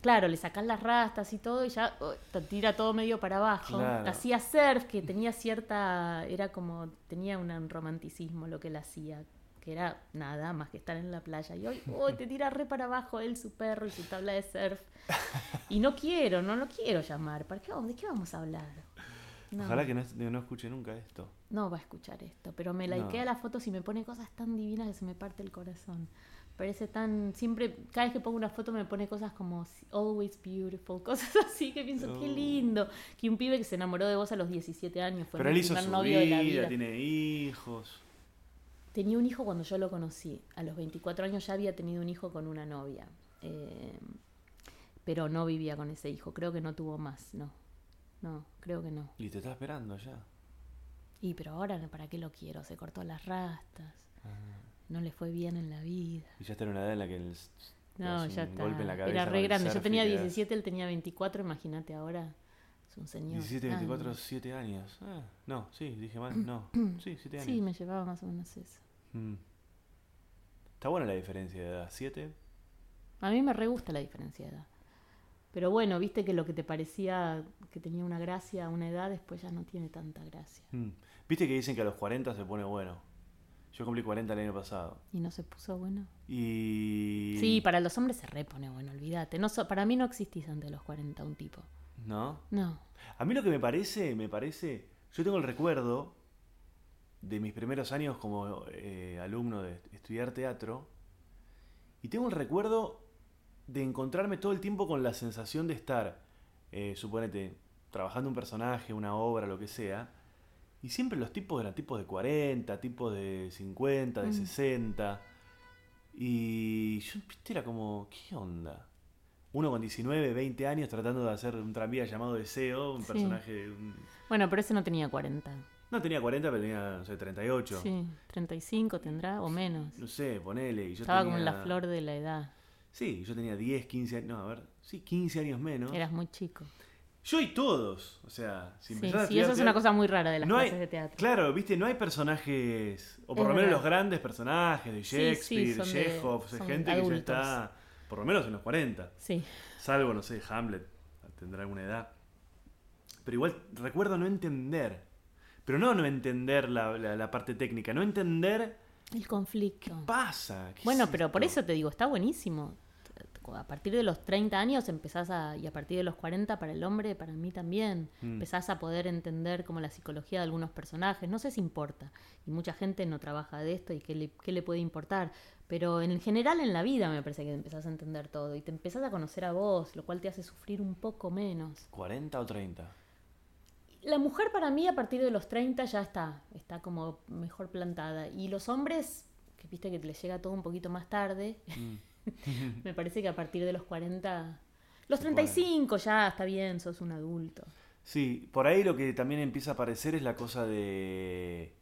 Claro, le sacás las rastas y todo y ya oh, te tira todo medio para abajo. Claro. Hacía surf, que tenía cierta. Era como. Tenía un romanticismo lo que él hacía. Que era nada más que estar en la playa. Y hoy, hoy te tira re para abajo él, su perro y su tabla de surf. Y no quiero, no lo quiero llamar. ¿Para qué, vamos- ¿De qué vamos a hablar? No, Ojalá que no, no escuche nunca esto. No va a escuchar esto. Pero me No. likea las fotos y me pone cosas tan divinas que se me parte el corazón. Parece tan. Siempre, cada vez que pongo una foto me pone cosas como always beautiful, cosas así que pienso, qué lindo. Que un pibe que se enamoró de vos a los 17 años fue Pero mi él hizo su novio de la vida, vida. tiene hijos. Tenía un hijo cuando yo lo conocí. A los 24 años ya había tenido un hijo con una novia. Eh, pero no vivía con ese hijo. Creo que no tuvo más, no. No, creo que no. Y te está esperando ya. Y pero ahora, ¿para qué lo quiero? Se cortó las rastas. Ah. No le fue bien en la vida. Y ya está en una edad en la que el, No, ya está. golpe en la cabeza Era re grande. Yo tenía quedás 17, él tenía 24. Imagínate ahora. Es un señor. 17, 24, Ah, 7 años. Ah, no, sí, dije mal. No, sí, 7 años. Sí, me llevaba más o menos eso. Mm. Está buena la diferencia de edad. 7. A mí me re gusta la diferencia de edad. Pero bueno, viste que lo que te parecía que tenía una gracia a una edad, después ya no tiene tanta gracia. Mm. Viste que dicen que a los 40 se pone bueno. Yo cumplí 40 el año pasado. Y no se puso bueno. Y. Sí, para los hombres se repone bueno, olvídate. No so- para mí no existís antes de los 40 un tipo. ¿No? No. A mí lo que me parece, me parece. Yo tengo el recuerdo de mis primeros años como eh, alumno de estudiar teatro. Y tengo el recuerdo de encontrarme todo el tiempo con la sensación de estar, eh, suponete, trabajando un personaje, una obra, lo que sea. Y siempre los tipos eran tipos de 40, tipos de 50, de Mm. 60. Y yo, viste, era como, ¿qué onda? Uno con 19, 20 años tratando de hacer un tranvía llamado Deseo, un Sí. personaje... un- Bueno, pero ese no tenía 40. No tenía 40, pero tenía, no sé, 38. Sí, 35 tendrá o menos. No sé, ponele. Y yo Estaba tenía... como en la flor de la edad. Sí, yo tenía 10, 15 años. No, a ver, sí, 15 años menos. Eras muy chico. Yo y todos. O sea, si Sí, sí, eso es una cosa muy rara de las no hay- clases de teatro. Claro, viste, no hay personajes, o por Es lo menos verdad. los grandes personajes de Sí, sí, Shakespeare, de- Chekhov, o sea, son gente que ya está, por lo menos en los 40. Sí. Salvo, no sé, Hamlet, tendrá alguna edad. Pero igual recuerdo no entender. Pero no no entender la, la- la parte técnica, no entender El conflicto. qué pasa. ¿Qué Bueno, es pero por eso te digo, está buenísimo. A partir de los 30 años empezás a, y a partir de los 40 para el hombre, para mí también, Mm. empezás a poder entender como la psicología de algunos personajes, no sé si importa, y mucha gente no trabaja de esto y qué le, qué le puede importar, pero en general en la vida me parece que empezás a entender todo y te empezás a conocer a vos, lo cual te hace sufrir un poco menos. ¿40 o 30? La mujer para mí a partir de los 30 ya está, está como mejor plantada. Y los hombres, que viste que les llega todo un poquito más tarde, me parece que a partir de los 40, los 35 ya está bien, sos un adulto. Sí, por ahí lo que también empieza a aparecer es la cosa de...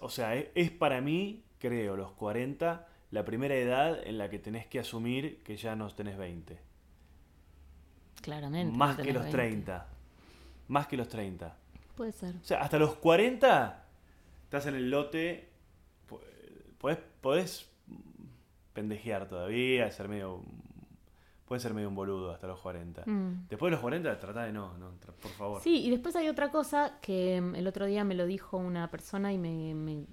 O sea, e- es para mí, creo, los 40, la primera edad en la que tenés que asumir que ya no tenés 20. Claramente. Más no que los 20. 30. Más que los 30. Puede ser. O sea, hasta los 40 estás en el lote, po- podés, podés pendejear todavía, ser medio... Puedes ser medio un boludo hasta los 40. Mm. Después de los 40, trata de no, no, por favor. Sí, y después hay otra cosa que mm, el otro día me lo dijo una persona y me, me-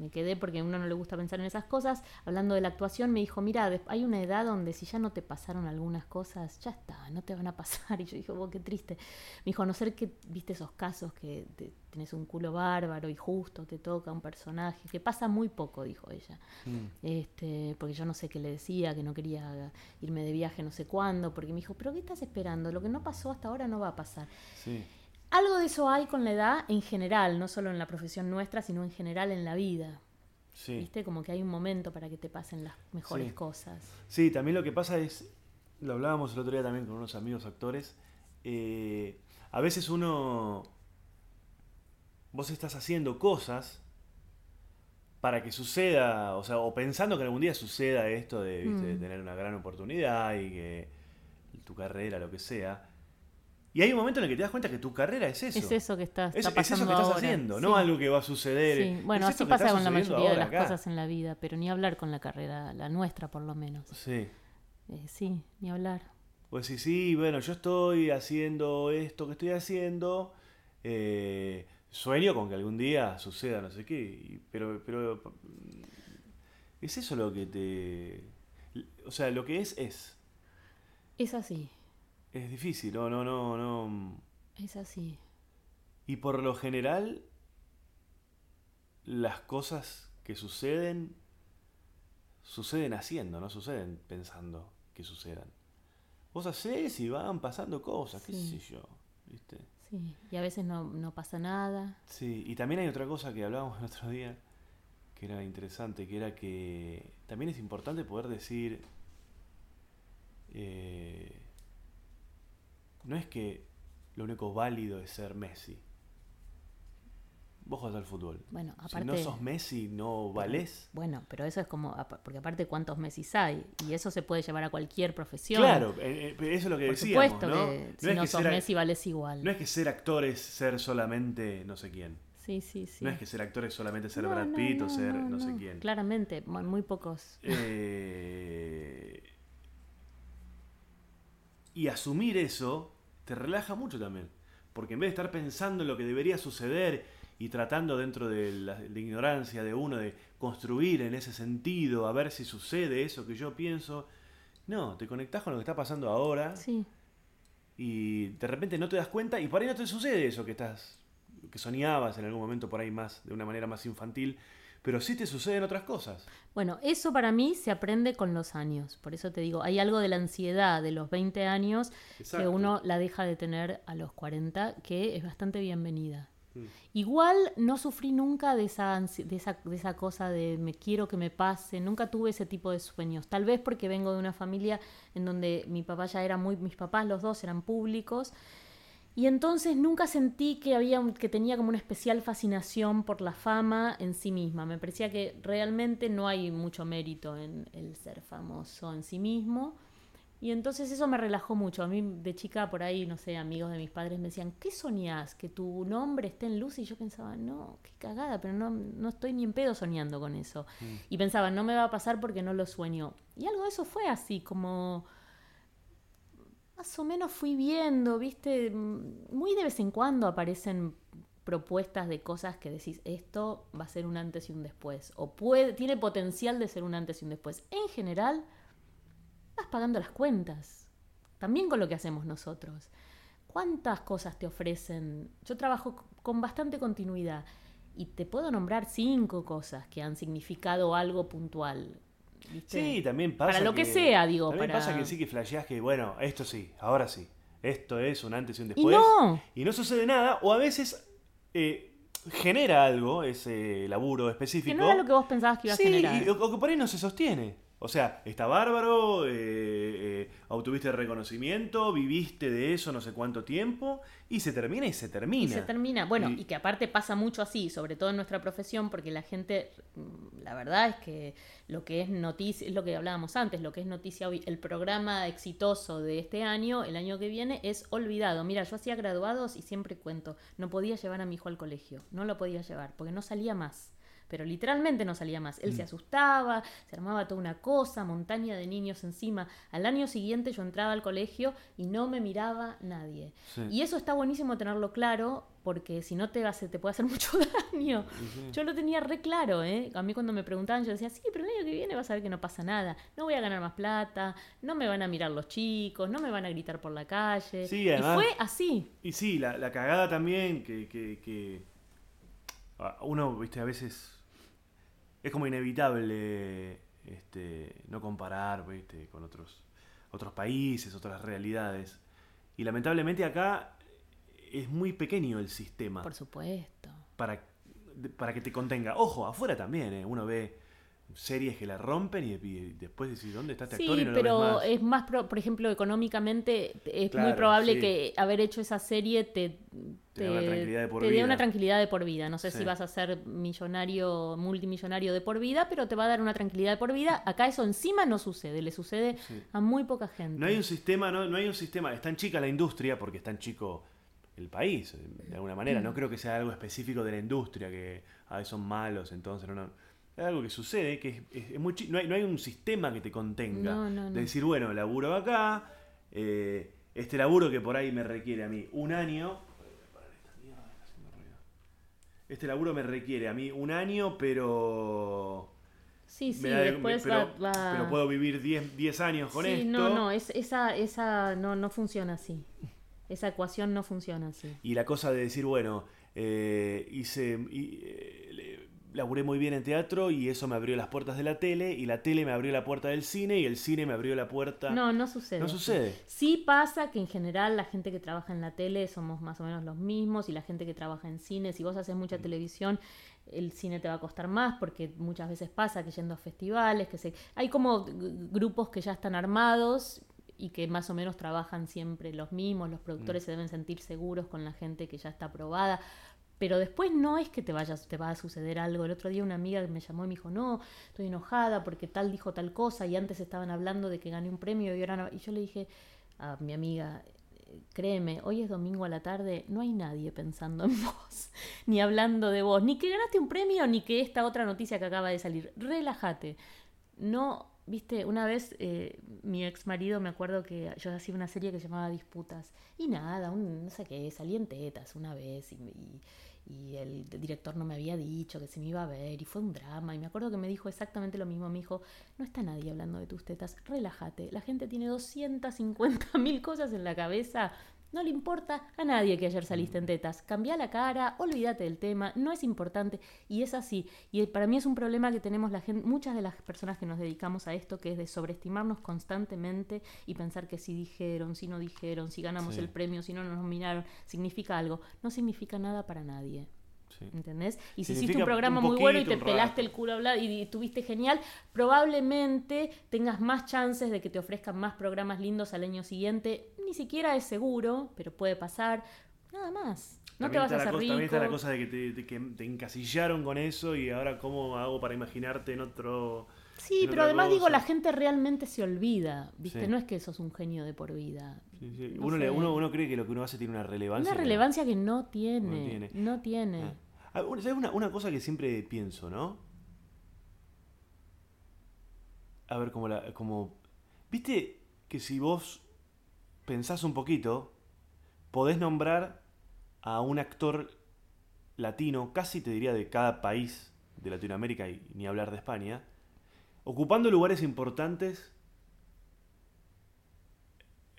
me quedé porque a uno no le gusta pensar en esas cosas. Hablando de la actuación, me dijo, mira, hay una edad donde si ya no te pasaron algunas cosas, ya está, no te van a pasar. Y yo dije, oh, qué triste. Me dijo, a no ser que viste esos casos que te- tenés un culo bárbaro y justo te toca un personaje, que pasa muy poco, dijo ella. Mm. Este, porque yo no sé qué le decía, que no quería irme de viaje no sé cuándo, porque me dijo, pero ¿qué estás esperando? Lo que no pasó hasta ahora no va a pasar. Sí. Algo de eso hay con la edad en general, no solo en la profesión nuestra, sino en general en la vida. Sí. ¿Viste? Como que hay un momento para que te pasen las mejores Sí. cosas. Sí, también lo que pasa es, lo hablábamos el otro día también con unos amigos actores, eh, a veces uno, vos estás haciendo cosas para que suceda, o sea, o pensando que algún día suceda esto de, ¿viste? de Mm. tener una gran oportunidad y que tu carrera, lo que sea. Y hay un momento en el que te das cuenta que tu carrera es eso. Es eso que está, Es, está es pasando eso que estás ahora. haciendo, Sí. no algo que va a suceder. Sí, Bueno, Es así pasa con la mayoría de las acá. cosas en la vida, pero ni hablar con la carrera, la nuestra por lo menos. Sí. Eh, sí, ni hablar. Pues sí, sí, bueno, yo estoy haciendo esto que estoy haciendo. eh, sueño con que algún día suceda no sé qué. y- pero, pero. Es eso lo que te. O sea, lo que es, es. Es así, Es difícil, no, no, no, no. es así. Y por lo general, las cosas que suceden, suceden haciendo, no suceden pensando que sucedan. Vos hacés y van pasando cosas, qué Sí. sé yo, ¿viste? Sí, y a veces no, no pasa nada. Sí, y también hay otra cosa que hablábamos el otro día, que era interesante, que era que también es importante poder decir, eh, no es que lo único válido es ser Messi. Vos jugás al fútbol. Bueno, Si no aparte- sos Messi, no valés. Bueno, pero eso es como, porque aparte cuántos Messi hay, y eso se puede llevar a cualquier profesión. Claro, eh, eh, eso es lo que por decíamos, supuesto ¿no? que si es no que sos ser, Messi vales igual. no es que ser actor es ser solamente no sé quién. sí, sí, sí. No es que ser actor es solamente ser No, Brad Pitt o ser no, sé quién. Claramente, mu- muy pocos. Eh, y asumir eso te relaja mucho también. Porque en vez de estar pensando en lo que debería suceder y tratando dentro de la, de ignorancia de uno de construir en ese sentido, a ver si sucede eso que yo pienso, no, te conectás con lo que está pasando ahora Sí, y de repente no te das cuenta y por ahí no te sucede eso que estás que soñabas en algún momento por ahí más de una manera más infantil, pero sí te suceden otras cosas. Bueno, eso para mí se aprende con los años. Por eso te digo, hay algo de la ansiedad de los 20 años que uno la deja de tener a los 40, que es bastante bienvenida. Mm. Igual no sufrí nunca de esa, de, esa, de esa cosa de me quiero que me pase, nunca tuve ese tipo de sueños. Tal vez porque vengo de una familia en donde mi papá ya era muy, mis papás los dos eran públicos y entonces nunca sentí que había que tenía como una especial fascinación por la fama en sí misma. Me parecía que realmente no hay mucho mérito en el ser famoso en sí mismo. Y entonces eso me relajó mucho. A mí de chica por ahí, no sé, amigos de mis padres me decían, ¿qué soñás? ¿Que tu nombre esté en luz? Y yo pensaba, no, qué cagada, pero no, no estoy ni en pedo soñando con eso. Y pensaba, no me va a pasar porque no lo sueño. Y algo de eso fue así, como más o menos fui viendo, viste, Mm, muy de vez en cuando aparecen propuestas de cosas que decís, esto va a ser un antes y un después, o puede, tiene potencial de ser un antes y un después. En general, vas pagando las cuentas, también con lo que hacemos nosotros. ¿Cuántas cosas te ofrecen? Yo trabajo con bastante continuidad y te puedo nombrar cinco cosas que han significado algo puntual. ¿Viste? Sí, también pasa. Para lo que sea, digo, También para- pasa que sí que flasheás que, bueno, esto sí, ahora sí. Esto es un antes y un Y después. no. Y no sucede nada, o a veces eh, genera algo, ese laburo Que específico. no era lo que vos pensabas que iba sí, a generar. y- o, o que por ahí no se sostiene. O sea, está bárbaro, eh, eh, obtuviste reconocimiento, viviste de eso no sé cuánto tiempo, y se termina y se termina. Y se termina. Bueno, Y- y, que aparte pasa mucho así, sobre todo en nuestra profesión, porque la gente, mm, la verdad es que lo que es noticia, es lo que hablábamos antes, lo que es noticia hoy, el programa exitoso de este año, el año que viene, es olvidado. Mira, yo hacía graduados y siempre cuento, no podía llevar a mi hijo al colegio, no lo podía llevar, porque no salía más. Pero literalmente no salía más. Mm. Él se asustaba, se armaba toda una cosa, montaña de niños encima. Al año siguiente yo entraba al colegio y no me miraba nadie. Sí. Y eso está buenísimo tenerlo claro, porque si no te, hace, te puede hacer mucho daño. Yo lo tenía re claro, ¿eh? A mí cuando me preguntaban, yo decía, sí, pero el año que viene vas a ver que no pasa nada. No voy a ganar más plata, no me van a mirar los chicos, no me van a gritar por la calle. Sí, y además- fue así. Y sí, la, la cagada también que, que, que uno, viste, a veces es como inevitable este, no comparar, viste, con otros, otros países, otras realidades. Y lamentablemente acá es muy pequeño el sistema Por supuesto. para, para que te contenga. Ojo, afuera también, ¿eh? uno ve series que la rompen y, y después decís, ¿dónde está este actor? Sí, Y no lo pero ves más. es más, pro- por ejemplo, económicamente es Claro, muy probable sí. que haber hecho esa serie te, Te una por te dé una tranquilidad de por vida. No sé Sí. si vas a ser millonario, multimillonario de por vida, pero te va a dar una tranquilidad de por vida. Acá eso encima no sucede, le sucede a muy poca gente. No hay un sistema, no, no hay un sistema, es tan chica la industria porque es tan chico el país, de alguna manera. Mm. No creo que sea algo específico de la industria, que ay, son malos, entonces no, no. Es algo que sucede, que es, es- es muy chi- no, hay, no hay un sistema que te contenga. No, no, no. De decir, bueno, laburo acá, eh, este laburo que por ahí me requiere a mí un año. Este laburo me requiere a mí un año, pero. Sí, sí, me da después pero, va, va- pero puedo vivir 10 10 años con sí, esto. no, no, es, esa, esa no, no funciona así. Esa ecuación no funciona así. Y la cosa de decir, bueno, eh, hice, y, eh, laburé muy bien en teatro y eso me abrió las puertas de la tele y la tele me abrió la puerta del cine y el cine me abrió la puerta... No, no sucede. No sucede. Sí pasa que en general la gente que trabaja en la tele somos más o menos los mismos y la gente que trabaja en cine, si vos haces mucha televisión, el cine te va a costar más porque muchas veces pasa que yendo a festivales, que se... Hay como grupos que ya están armados y que más o menos trabajan siempre los mismos, los productores se deben sentir seguros con la gente que ya está aprobada. Pero después no es que te vayas, te va a suceder algo. El otro día una amiga me llamó y me dijo, no, estoy enojada porque tal dijo tal cosa y antes estaban hablando de que gané un premio y ahora no. Y yo le dije a mi amiga, "Eh, créeme, hoy es domingo a la tarde, no hay nadie pensando en vos, ni hablando de vos, ni que ganaste un premio, ni que esta otra noticia que acaba de salir. Relájate. No, viste, una vez eh, mi ex marido me acuerdo que yo hacía una serie que se llamaba Disputas. Y nada, un, no sé qué, salí en tetas una vez y- y el director no me había dicho que se me iba a ver y fue un drama. Y me acuerdo que me dijo exactamente lo mismo. Me dijo, no está nadie hablando de tus tetas, relájate. La gente tiene 250 mil cosas en la cabeza. No le importa a nadie que ayer saliste en tetas. Cambia la cara, olvídate del tema, no es importante. Y es así. Y para mí es un problema que tenemos la gente, muchas de las personas que nos dedicamos a esto, que es de sobreestimarnos constantemente y pensar que si dijeron, si no dijeron, si ganamos Sí. el premio, si no nos nominaron, significa algo. No significa nada para nadie. Sí. ¿Entendés? Y si hiciste un programa un muy bueno y te pelaste el culo a hablar y tuviste genial, probablemente tengas más chances de que te ofrezcan más programas lindos al año siguiente. Ni siquiera es seguro, pero puede pasar. Nada más. No También te vas a hacer cosa- rico. También está la cosa de que te, de que te encasillaron con eso y ahora cómo hago para imaginarte en otro... Sí, pero además digo, la gente realmente se olvida, ¿viste? Sí. No es que sos un genio de por vida. Sí, sí. No uno, le- uno, uno cree que lo que uno hace tiene una relevancia. Una que no. relevancia que no tiene. No tiene. No tiene. Ah. Ah, una- ¿Sabes una, una cosa que siempre pienso, no? A ver, como la. como. ¿Viste que si vos pensás un poquito, podés nombrar a un actor latino, casi te diría de cada país de Latinoamérica y ni hablar de España, ocupando lugares importantes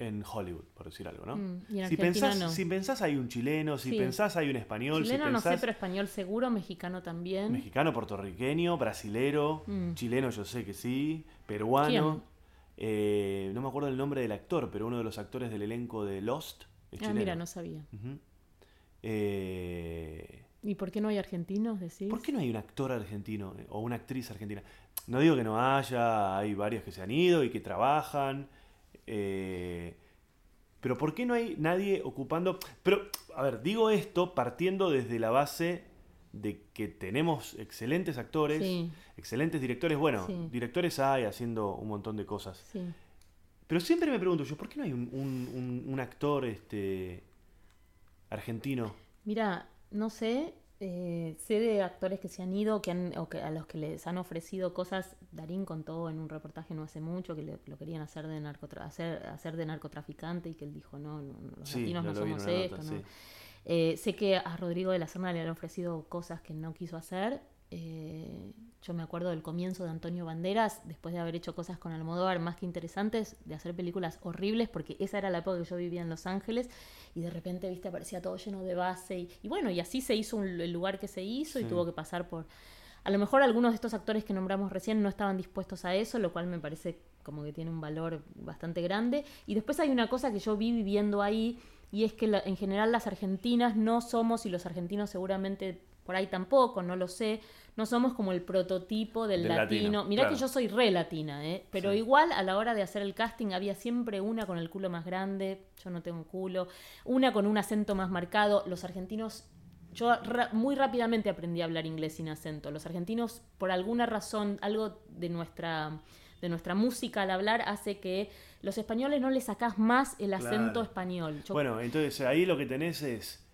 en Hollywood, por decir algo, ¿no? Mm, y en si, pensás, no. si pensás hay un chileno, si Sí. pensás hay un español, Chileno si no sé, pero español seguro, mexicano también. mexicano, puertorriqueño, brasilero, Mm. chileno yo sé que sí, peruano, eh, no me acuerdo el nombre del actor, pero uno de los actores del elenco de Lost es Ah, chileno. mira, no sabía. Eh, ¿Y por qué no hay argentinos, decís? ¿Por qué no hay un actor argentino eh, o una actriz argentina? No digo que no haya, hay varios que se han ido y que trabajan. Eh, pero ¿por qué no hay nadie ocupando... Pero, a ver, digo esto partiendo desde la base de que tenemos excelentes actores, Sí. excelentes directores. Bueno, Sí. directores hay haciendo un montón de cosas. Sí. Pero siempre me pregunto yo, ¿por qué no hay un, un- un- un actor este, argentino? Mira, no sé, eh, sé de actores que se han ido que han, o que a los que les han ofrecido cosas. Darín contó en un reportaje no hace mucho que le- lo querían hacer de, narcotra hacer, hacer de narcotraficante y que él dijo, no, no, los Sí, latinos no somos esto. nota, no". sí. Eh, sé que a Rodrigo de la Serna le han ofrecido cosas que no quiso hacer. Eh, yo me acuerdo del comienzo de Antonio Banderas, después de haber hecho cosas con Almodóvar más que interesantes, de hacer películas horribles, porque esa era la época que yo vivía en Los Ángeles, y de repente, viste, aparecía todo lleno de base, y, y bueno, y así se hizo un- el lugar que se hizo, y tuvo que pasar por... A lo mejor algunos de estos actores que nombramos recién no estaban dispuestos a eso, lo cual me parece como que tiene un valor bastante grande. Y después hay una cosa que yo vi viviendo ahí, y es que la- en general las argentinas no somos, y los argentinos seguramente por ahí tampoco, no lo sé, no somos como el prototipo del, Del latino. latino, Mirá claro. que yo soy re latina, ¿eh? pero Sí. igual a la hora de hacer el casting había siempre una con el culo más grande, yo no tengo culo, una con un acento más marcado. Los argentinos, yo muy rápidamente aprendí a hablar inglés sin acento. Los argentinos, por alguna razón, algo de nuestra de nuestra música al hablar hace que los españoles no le sacás más el acento Claro. español. Yo- Bueno, entonces ahí lo que tenés es...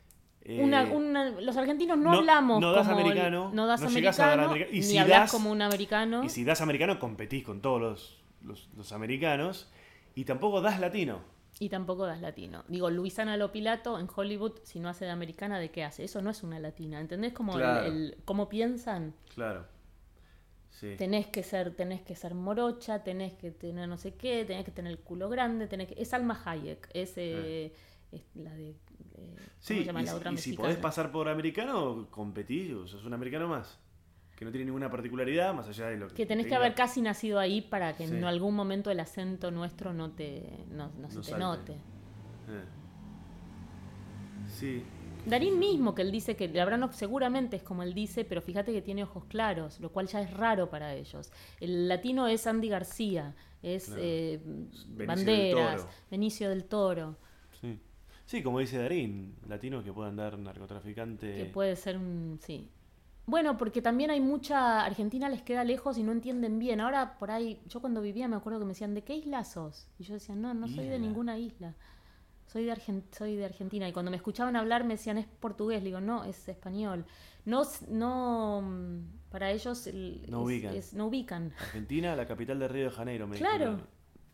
eh, una- una- los argentinos no, no- hablamos no das como el- americano, no das no americano, americano, y ni si hablas das- como un americano. Y si das americano, competís con todos los, los, los americanos. Y tampoco das latino. Y tampoco das latino. Digo, Luisana Lopilato en Hollywood, si no hace de americana, ¿de qué hace? Eso no es una latina. ¿Entendés cómo, el- Claro. el- cómo piensan? Claro. Sí. Tenés que ser, tenés que ser morocha, tenés que tener no sé qué, tenés que tener el culo grande, tenés que. Es Alma Hayek, es, eh, es la de. eh, ¿Cómo Sí, se llama y, la si- otra y si mexicana? podés pasar por americano, competís, o sos un americano más. Que no tiene ninguna particularidad más allá de lo que. Que tenés que haber casi nacido ahí para que Sí. en algún momento el acento nuestro no te no, no se te salte. note. Eh. Sí, Darín mismo, que él dice que Labrano seguramente es como él dice, pero fíjate que tiene ojos claros, lo cual ya es raro para ellos. El latino es Andy García, es Claro. eh, Banderas. Benicio del Toro, sí. Sí, como dice Darín, latinos que puedan dar narcotraficante. que puede ser un... sí. Bueno, porque también hay mucha... Argentina les queda lejos y no entienden bien. Ahora, por ahí, yo cuando vivía me acuerdo que me decían, ¿de qué isla sos? Y yo decía, no, no soy de ninguna isla. Soy de, Argen- soy de Argentina. Y cuando me escuchaban hablar me decían, es portugués. Le digo, no, es español. No, no mm, para ellos el- No es- ubican. es- no ubican. Argentina, la capital de Río de Janeiro, me Claro. dijeron.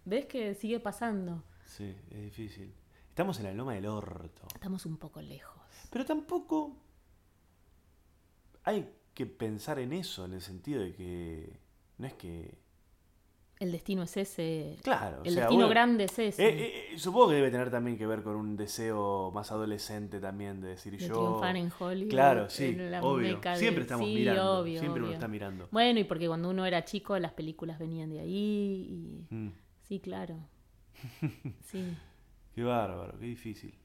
¿Ves que sigue pasando? Sí, es difícil. Estamos en la loma del orto. Estamos un poco lejos. Pero tampoco hay que pensar en eso, en el sentido de que no es que... El destino es ese. Claro, o el sea, destino bueno, grande es ese. eh, eh, supongo que debe tener también que ver con un deseo más adolescente también de decir de yo... triunfar en Hollywood. Claro, sí, obvio. meca de- Siempre estamos sí, mirando, obvio, siempre uno está mirando. Bueno, y porque cuando uno era chico las películas venían de ahí y... Mm, Sí, claro. Sí. Qué bárbaro, qué difícil.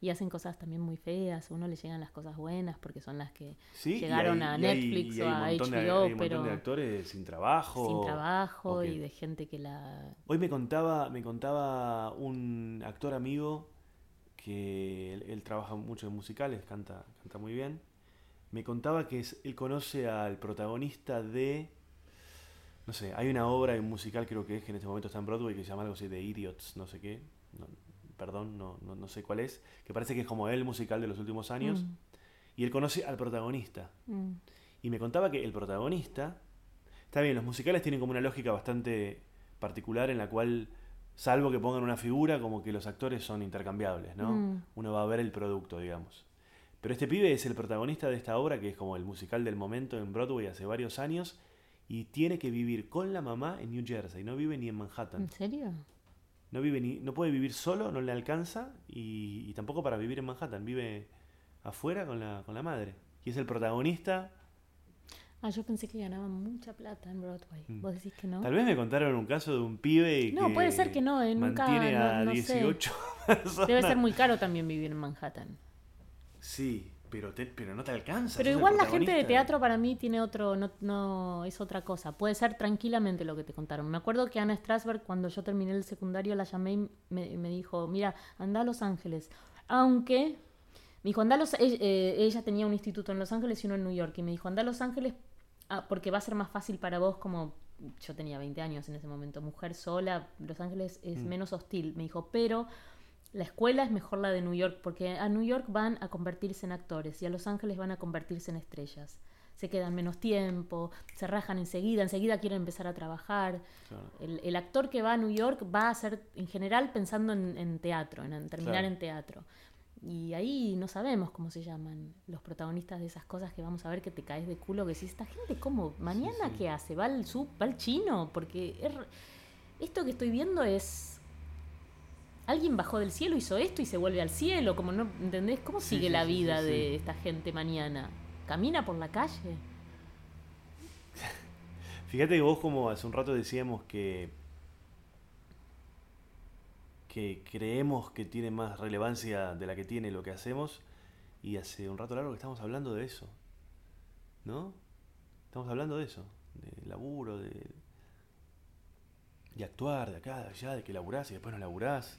Y hacen cosas también muy feas. A uno le llegan las cosas buenas porque son las que Sí, y llegaron hay- a y hay- Netflix o a montón de- HBO, hay un montón pero de actores sin trabajo. sin trabajo y de gente que la... Hoy me contaba, me contaba un actor amigo que él, él trabaja mucho en musicales, canta, canta muy bien. Me contaba que es- él conoce al protagonista de. No sé, hay una obra, un musical creo que es, que en este momento está en Broadway, que se llama algo así de Idiots, no sé qué. no- perdón, no, no, no sé cuál es. Que parece que es como el musical de los últimos años. Mm, Y él conoce al protagonista. mm. Y me contaba que el protagonista. Está bien, los musicales tienen como una lógica bastante particular en la cual, salvo que pongan una figura, como que los actores son intercambiables, ¿no? Mm. Uno va a ver el producto, digamos. Pero este pibe es el protagonista de esta obra, que es como el musical del momento en Broadway hace varios años, y tiene que vivir con la mamá en New Jersey, no vive ni en Manhattan. ¿En serio? No vive ni, no puede vivir solo, no le alcanza, y, y tampoco para vivir en Manhattan, vive afuera con la, con la madre. Y es el protagonista. Ah, yo pensé que ganaban mucha plata en Broadway. Mm. ¿Vos decís que no? Tal vez me contaron un caso de un pibe No, que puede ser que no, eh, nunca- mantiene a no sé. 18 personas. Debe ser muy caro también vivir en Manhattan. Sí, pero, te- pero no te alcanza. Pero igual la gente de teatro para mí tiene otro, no, no es otra cosa. Puede ser tranquilamente lo que te contaron. Me acuerdo que Ana Strasberg, cuando yo terminé el secundario, la llamé y me, me dijo, mira, anda a Los Ángeles. Aunque, me dijo, anda a Los ella, eh, ella tenía un instituto en Los Ángeles y uno en New York. Y me dijo, anda a Los Ángeles ah, porque va a ser más fácil para vos como... Yo tenía 20 años en ese momento, mujer sola, Los Ángeles es Mm. menos hostil. Me dijo, pero la escuela es mejor la de New York porque a New York van a convertirse en actores y a Los Ángeles van a convertirse en estrellas. Se quedan menos tiempo, se rajan enseguida, enseguida quieren empezar a trabajar. Claro. El, el actor que va a New York va a ser en general pensando en, en teatro, en, en terminar Claro. en teatro. Y ahí no sabemos cómo se llaman los protagonistas de esas cosas que vamos a ver que te caes de culo, que si esta gente, ¿cómo? ¿Mañana sí. qué hace? ¿Va al sub? ¿Va al chino? Porque esto que estoy viendo es alguien bajó del cielo, hizo esto y se vuelve al cielo, como no, ¿entendés? ¿Cómo sigue sí, la sí, vida sí. de esta gente mañana? ¿Camina por la calle? Fíjate que vos como hace un rato decíamos que que creemos que tiene más relevancia de la que tiene lo que hacemos y hace un rato largo que estamos hablando de eso. ¿No? Estamos hablando de eso, de laburo, de de actuar de acá, de allá, de que laburás y después no laburás.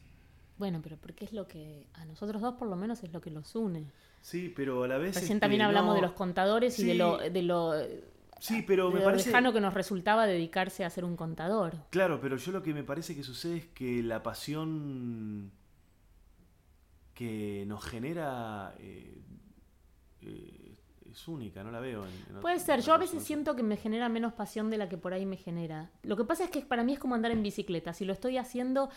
Bueno, pero porque es lo que a nosotros dos por lo menos es lo que los une. Sí, pero a la vez Recién este, también hablamos no- de los contadores y de lo, de lo, Sí, pero me lo parece lejano que nos resultaba dedicarse a ser un contador. Claro, pero yo lo que me parece que sucede es que la pasión que nos genera eh, eh, es única, no la veo. en- en Puede ser, yo a veces siento que me genera menos pasión de la que por ahí me genera. Lo que pasa es que para mí es como andar en bicicleta. Si lo estoy haciendo,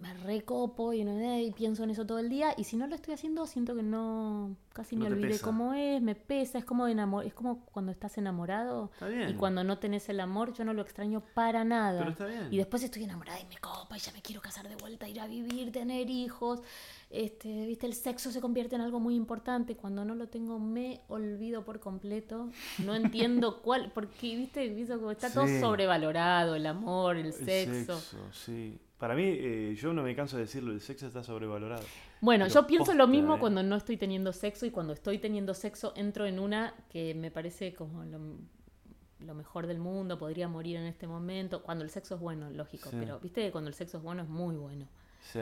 me recopo y, no- y pienso en eso todo el día. Y si no lo estoy haciendo, siento que no, casi No me olvidé pesa. cómo es, me pesa, es como, enamor, es como cuando estás enamorado Está bien. y cuando no tenés el amor, yo no lo extraño para nada. Pero está bien. Y después estoy enamorada y me copa y ya me quiero casar de vuelta, ir a vivir, tener hijos. Este, viste, el sexo se convierte en algo muy importante. Cuando no lo tengo, me olvido por completo. No entiendo cuál, porque viste, viste como está todo sobrevalorado, el amor, el El sexo. sí. Para mí, eh, yo no me canso de decirlo, el sexo está sobrevalorado. Bueno, Pero yo pienso lo mismo eh. cuando no estoy teniendo sexo y cuando estoy teniendo sexo entro en una que me parece como lo, lo mejor del mundo, podría morir en este momento. Cuando el sexo es bueno, lógico, Sí. pero viste que cuando el sexo es bueno es muy bueno. Sí.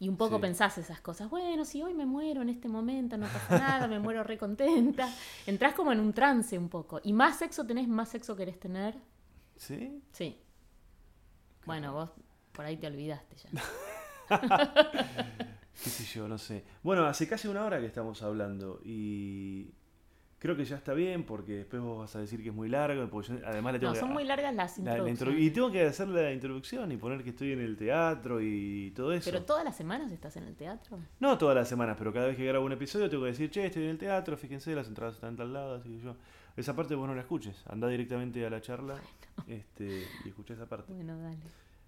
Y un poco Sí. pensás esas cosas. Bueno, si hoy me muero en este momento, no pasa nada, me muero re contenta. Entrás como en un trance un poco. Y más sexo tenés, más sexo querés tener. ¿Sí? Sí. Bueno, vos por ahí te olvidaste ya. qué sé yo, no sé. Bueno, hace casi una hora que estamos hablando y creo que ya está bien porque después vos vas a decir que es muy largo, porque yo además le tengo No, que... son muy largas las la- la introducciones. y tengo que hacer la introducción y poner que estoy en el teatro y todo eso. Pero todas las semanas estás en el teatro. No todas las semanas, pero cada vez que grabo un episodio tengo que decir, che, estoy en el teatro, fíjense, las entradas están tal lado, así que yo... Esa parte vos no la escuches, anda directamente a la charla este, y escucha esa parte. Bueno, dale.